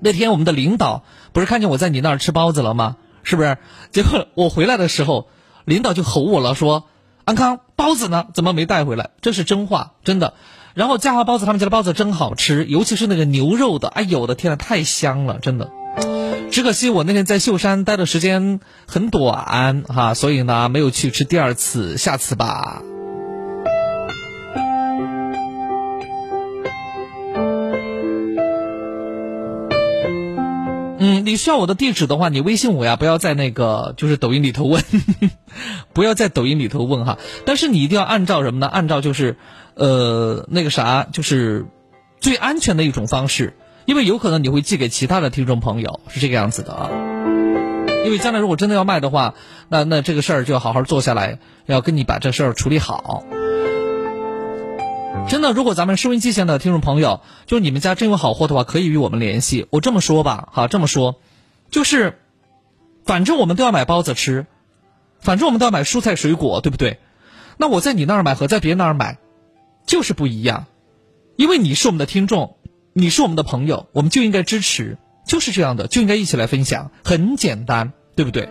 那天我们的领导不是看见我在你那儿吃包子了吗？是不是？结果我回来的时候，领导就吼我了，说：“安康，包子呢？怎么没带回来？”这是真话，真的。然后嘉华包子他们家的包子真好吃，尤其是那个牛肉的，哎呦我的天呐，太香了，真的。只可惜我那天在秀山待的时间很短哈，所以呢没有去吃第二次，下次吧。嗯，你需要我的地址的话，你微信我呀，不要在那个就是抖音里头问，不要在抖音里头问哈。但是你一定要按照什么呢？按照就是，呃，那个啥，就是最安全的一种方式，因为有可能你会寄给其他的听众朋友，是这个样子的啊。因为将来如果真的要卖的话，那那这个事儿就要好好做下来，要跟你把这事儿处理好。真的，如果咱们收音机前的听众朋友，就你们家真有好货的话，可以与我们联系。我这么说吧，好这么说，就是，反正我们都要买包子吃，反正我们都要买蔬菜水果，对不对？那我在你那儿买和在别人那儿买，就是不一样，因为你是我们的听众，你是我们的朋友，我们就应该支持，就是这样的，就应该一起来分享，很简单，对不对？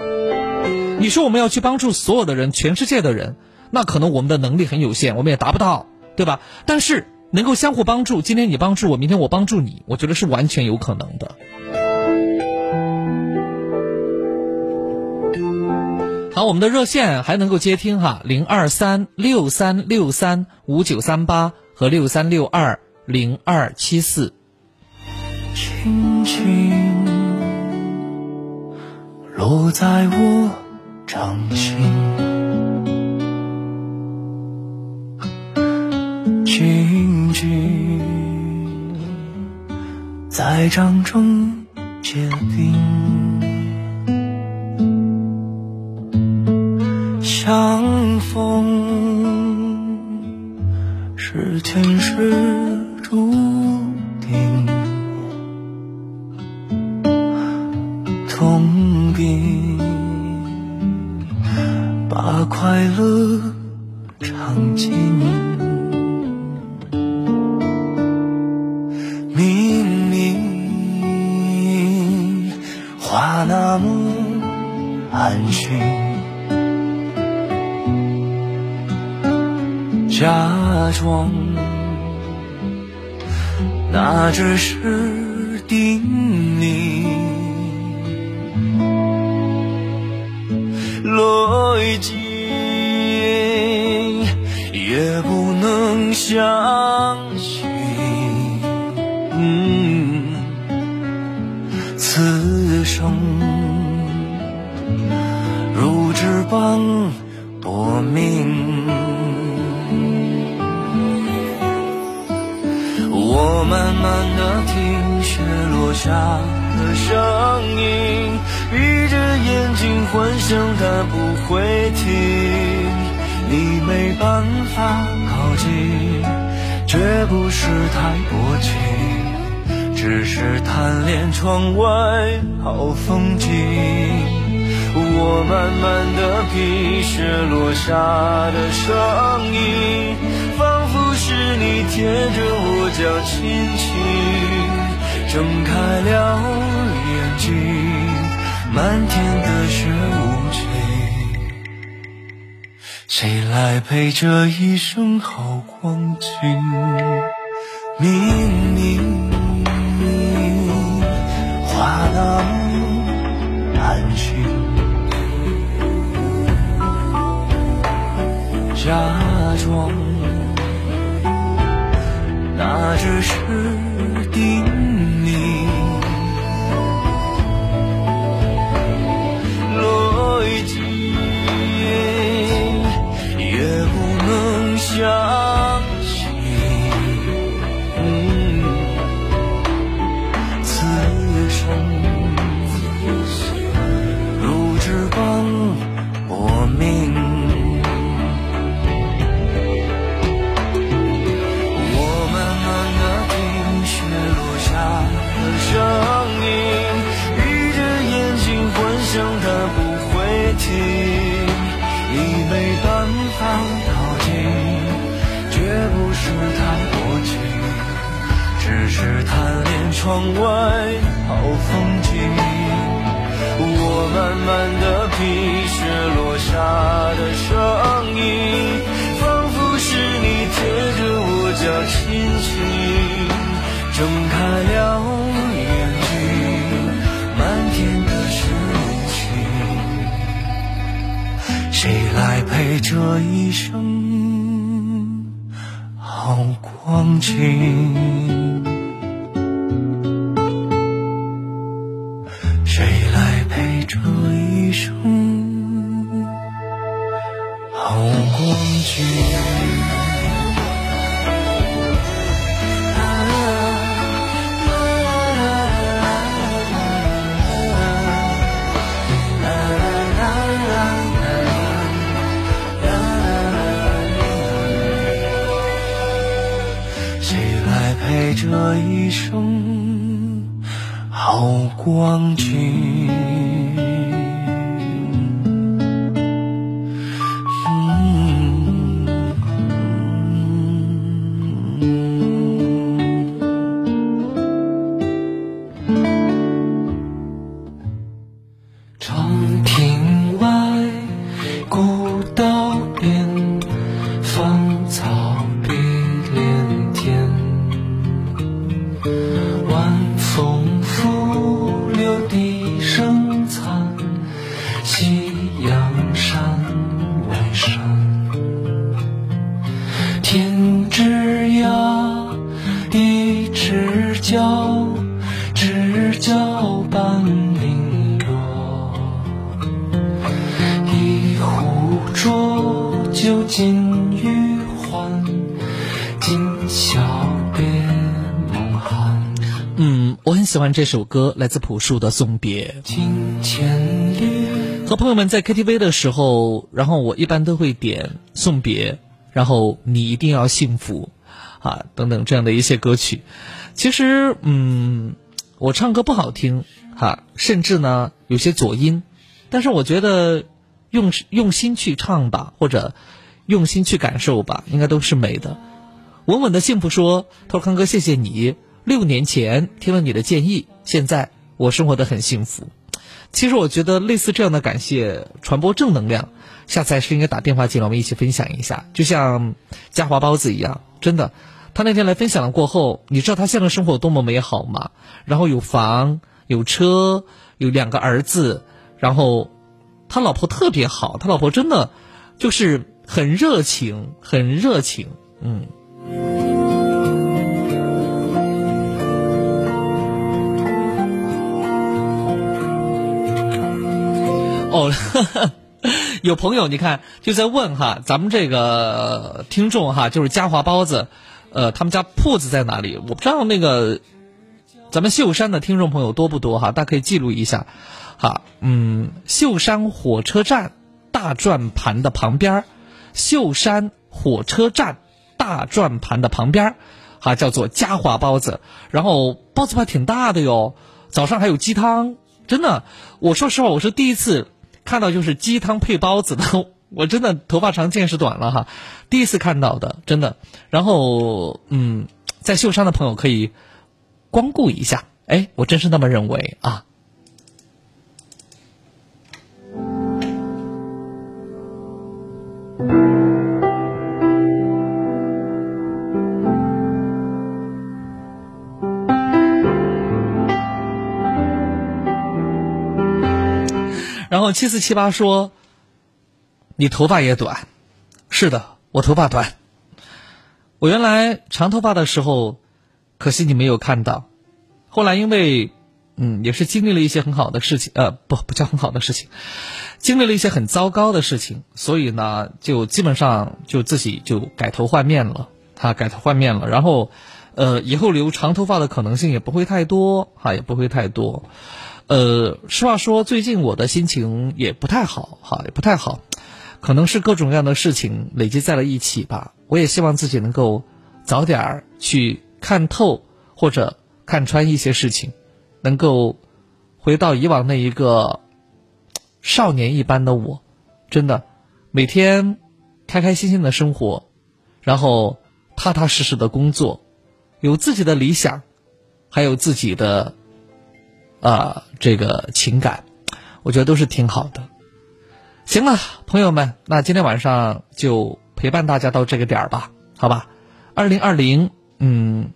你说我们要去帮助所有的人，全世界的人，那可能我们的能力很有限，我们也达不到。对吧？但是能够相互帮助，今天你帮助我，明天我帮助你，我觉得是完全有可能的。好，我们的热线还能够接听哈，零二三六三六三五九三八和六三六二零二七四。轻轻落在我掌心。静静在掌中结冰，相逢是前世注定，痛并把快乐尝尽。明明话那么安心，假装那只是叮咛，逻辑也不能相信。此生。如纸般薄命，我慢慢的听雪落下的声音，闭着眼睛幻想它不会停。你没办法靠近，绝不是太薄情，只是贪恋窗外好风景。我慢慢的皮屑落下的声音，是你贴着我脚轻轻睁开了眼睛，漫天的雪无情，谁来陪这一生好光景？明明话那么安心。假装，那只是窗外好风景。我慢慢的品，雪落下的声音，仿佛是你贴着我脚轻轻睁开了眼睛，漫天的是无情，谁来陪这一生好光景？光景？这首歌，来自朴树的《送别》。和朋友们在 KTV 的时候，然后我一般都会点《送别》，然后你一定要幸福，啊，等等这样的一些歌曲。其实，嗯，我唱歌不好听，哈、甚至呢有些左音，但是我觉得用用心去唱吧，或者用心去感受吧，应该都是美的。稳稳的幸福说：“他说康哥，谢谢你。六年前听了你的建议，现在我生活的很幸福。其实我觉得类似这样的感谢，传播正能量，下次还是应该打电话进来，我们一起分享一下。就像嘉华包子一样，真的，他那天来分享了过后，你知道他现在生活多么美好吗？然后有房有车，有两个儿子，然后他老婆特别好，他老婆真的就是很热情，很热情，嗯。哦，有朋友你看就在问哈，咱们这个听众哈，就是嘉华包子，呃，他们家铺子在哪里？我不知道那个咱们秀山的听众朋友多不多哈，大家可以记录一下，哈，嗯，秀山火车站大转盘的旁边，秀山火车站大转盘的旁边儿，哈，叫做嘉华包子，然后包子还挺大的哟，早上还有鸡汤，真的，我说实话，我是第一次看到就是鸡汤配包子的，我真的头发长见识短了哈，第一次看到的，真的，然后嗯，在秀山的朋友可以光顾一下，哎，我真是那么认为啊。七四七八说：“你头发也短，是的，我头发短。我原来长头发的时候，可惜你没有看到。后来因为，嗯，也是经历了一些很好的事情，呃，不，不叫很好的事情，经历了一些很糟糕的事情，所以呢，就基本上就自己就改头换面了，哈，改头换面了。然后，呃，以后留长头发的可能性也不会太多，哈，也不会太多。”呃，实话说，最近我的心情也不太好，哈，也不太好，可能是各种各样的事情累积在了一起吧。我也希望自己能够早点儿去看透或者看穿一些事情，能够回到以往那一个少年一般的我，真的每天开开心心的生活，然后踏踏实实的工作，有自己的理想，还有自己的。啊，这个情感，我觉得都是挺好的。行了，朋友们，那今天晚上就陪伴大家到这个点儿吧，好吧？二零二零，嗯，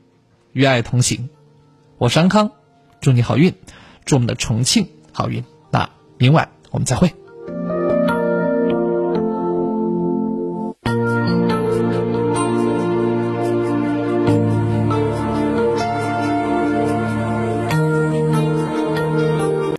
与爱同行，我是安康，祝你好运，祝我们的重庆好运。那明晚我们再会。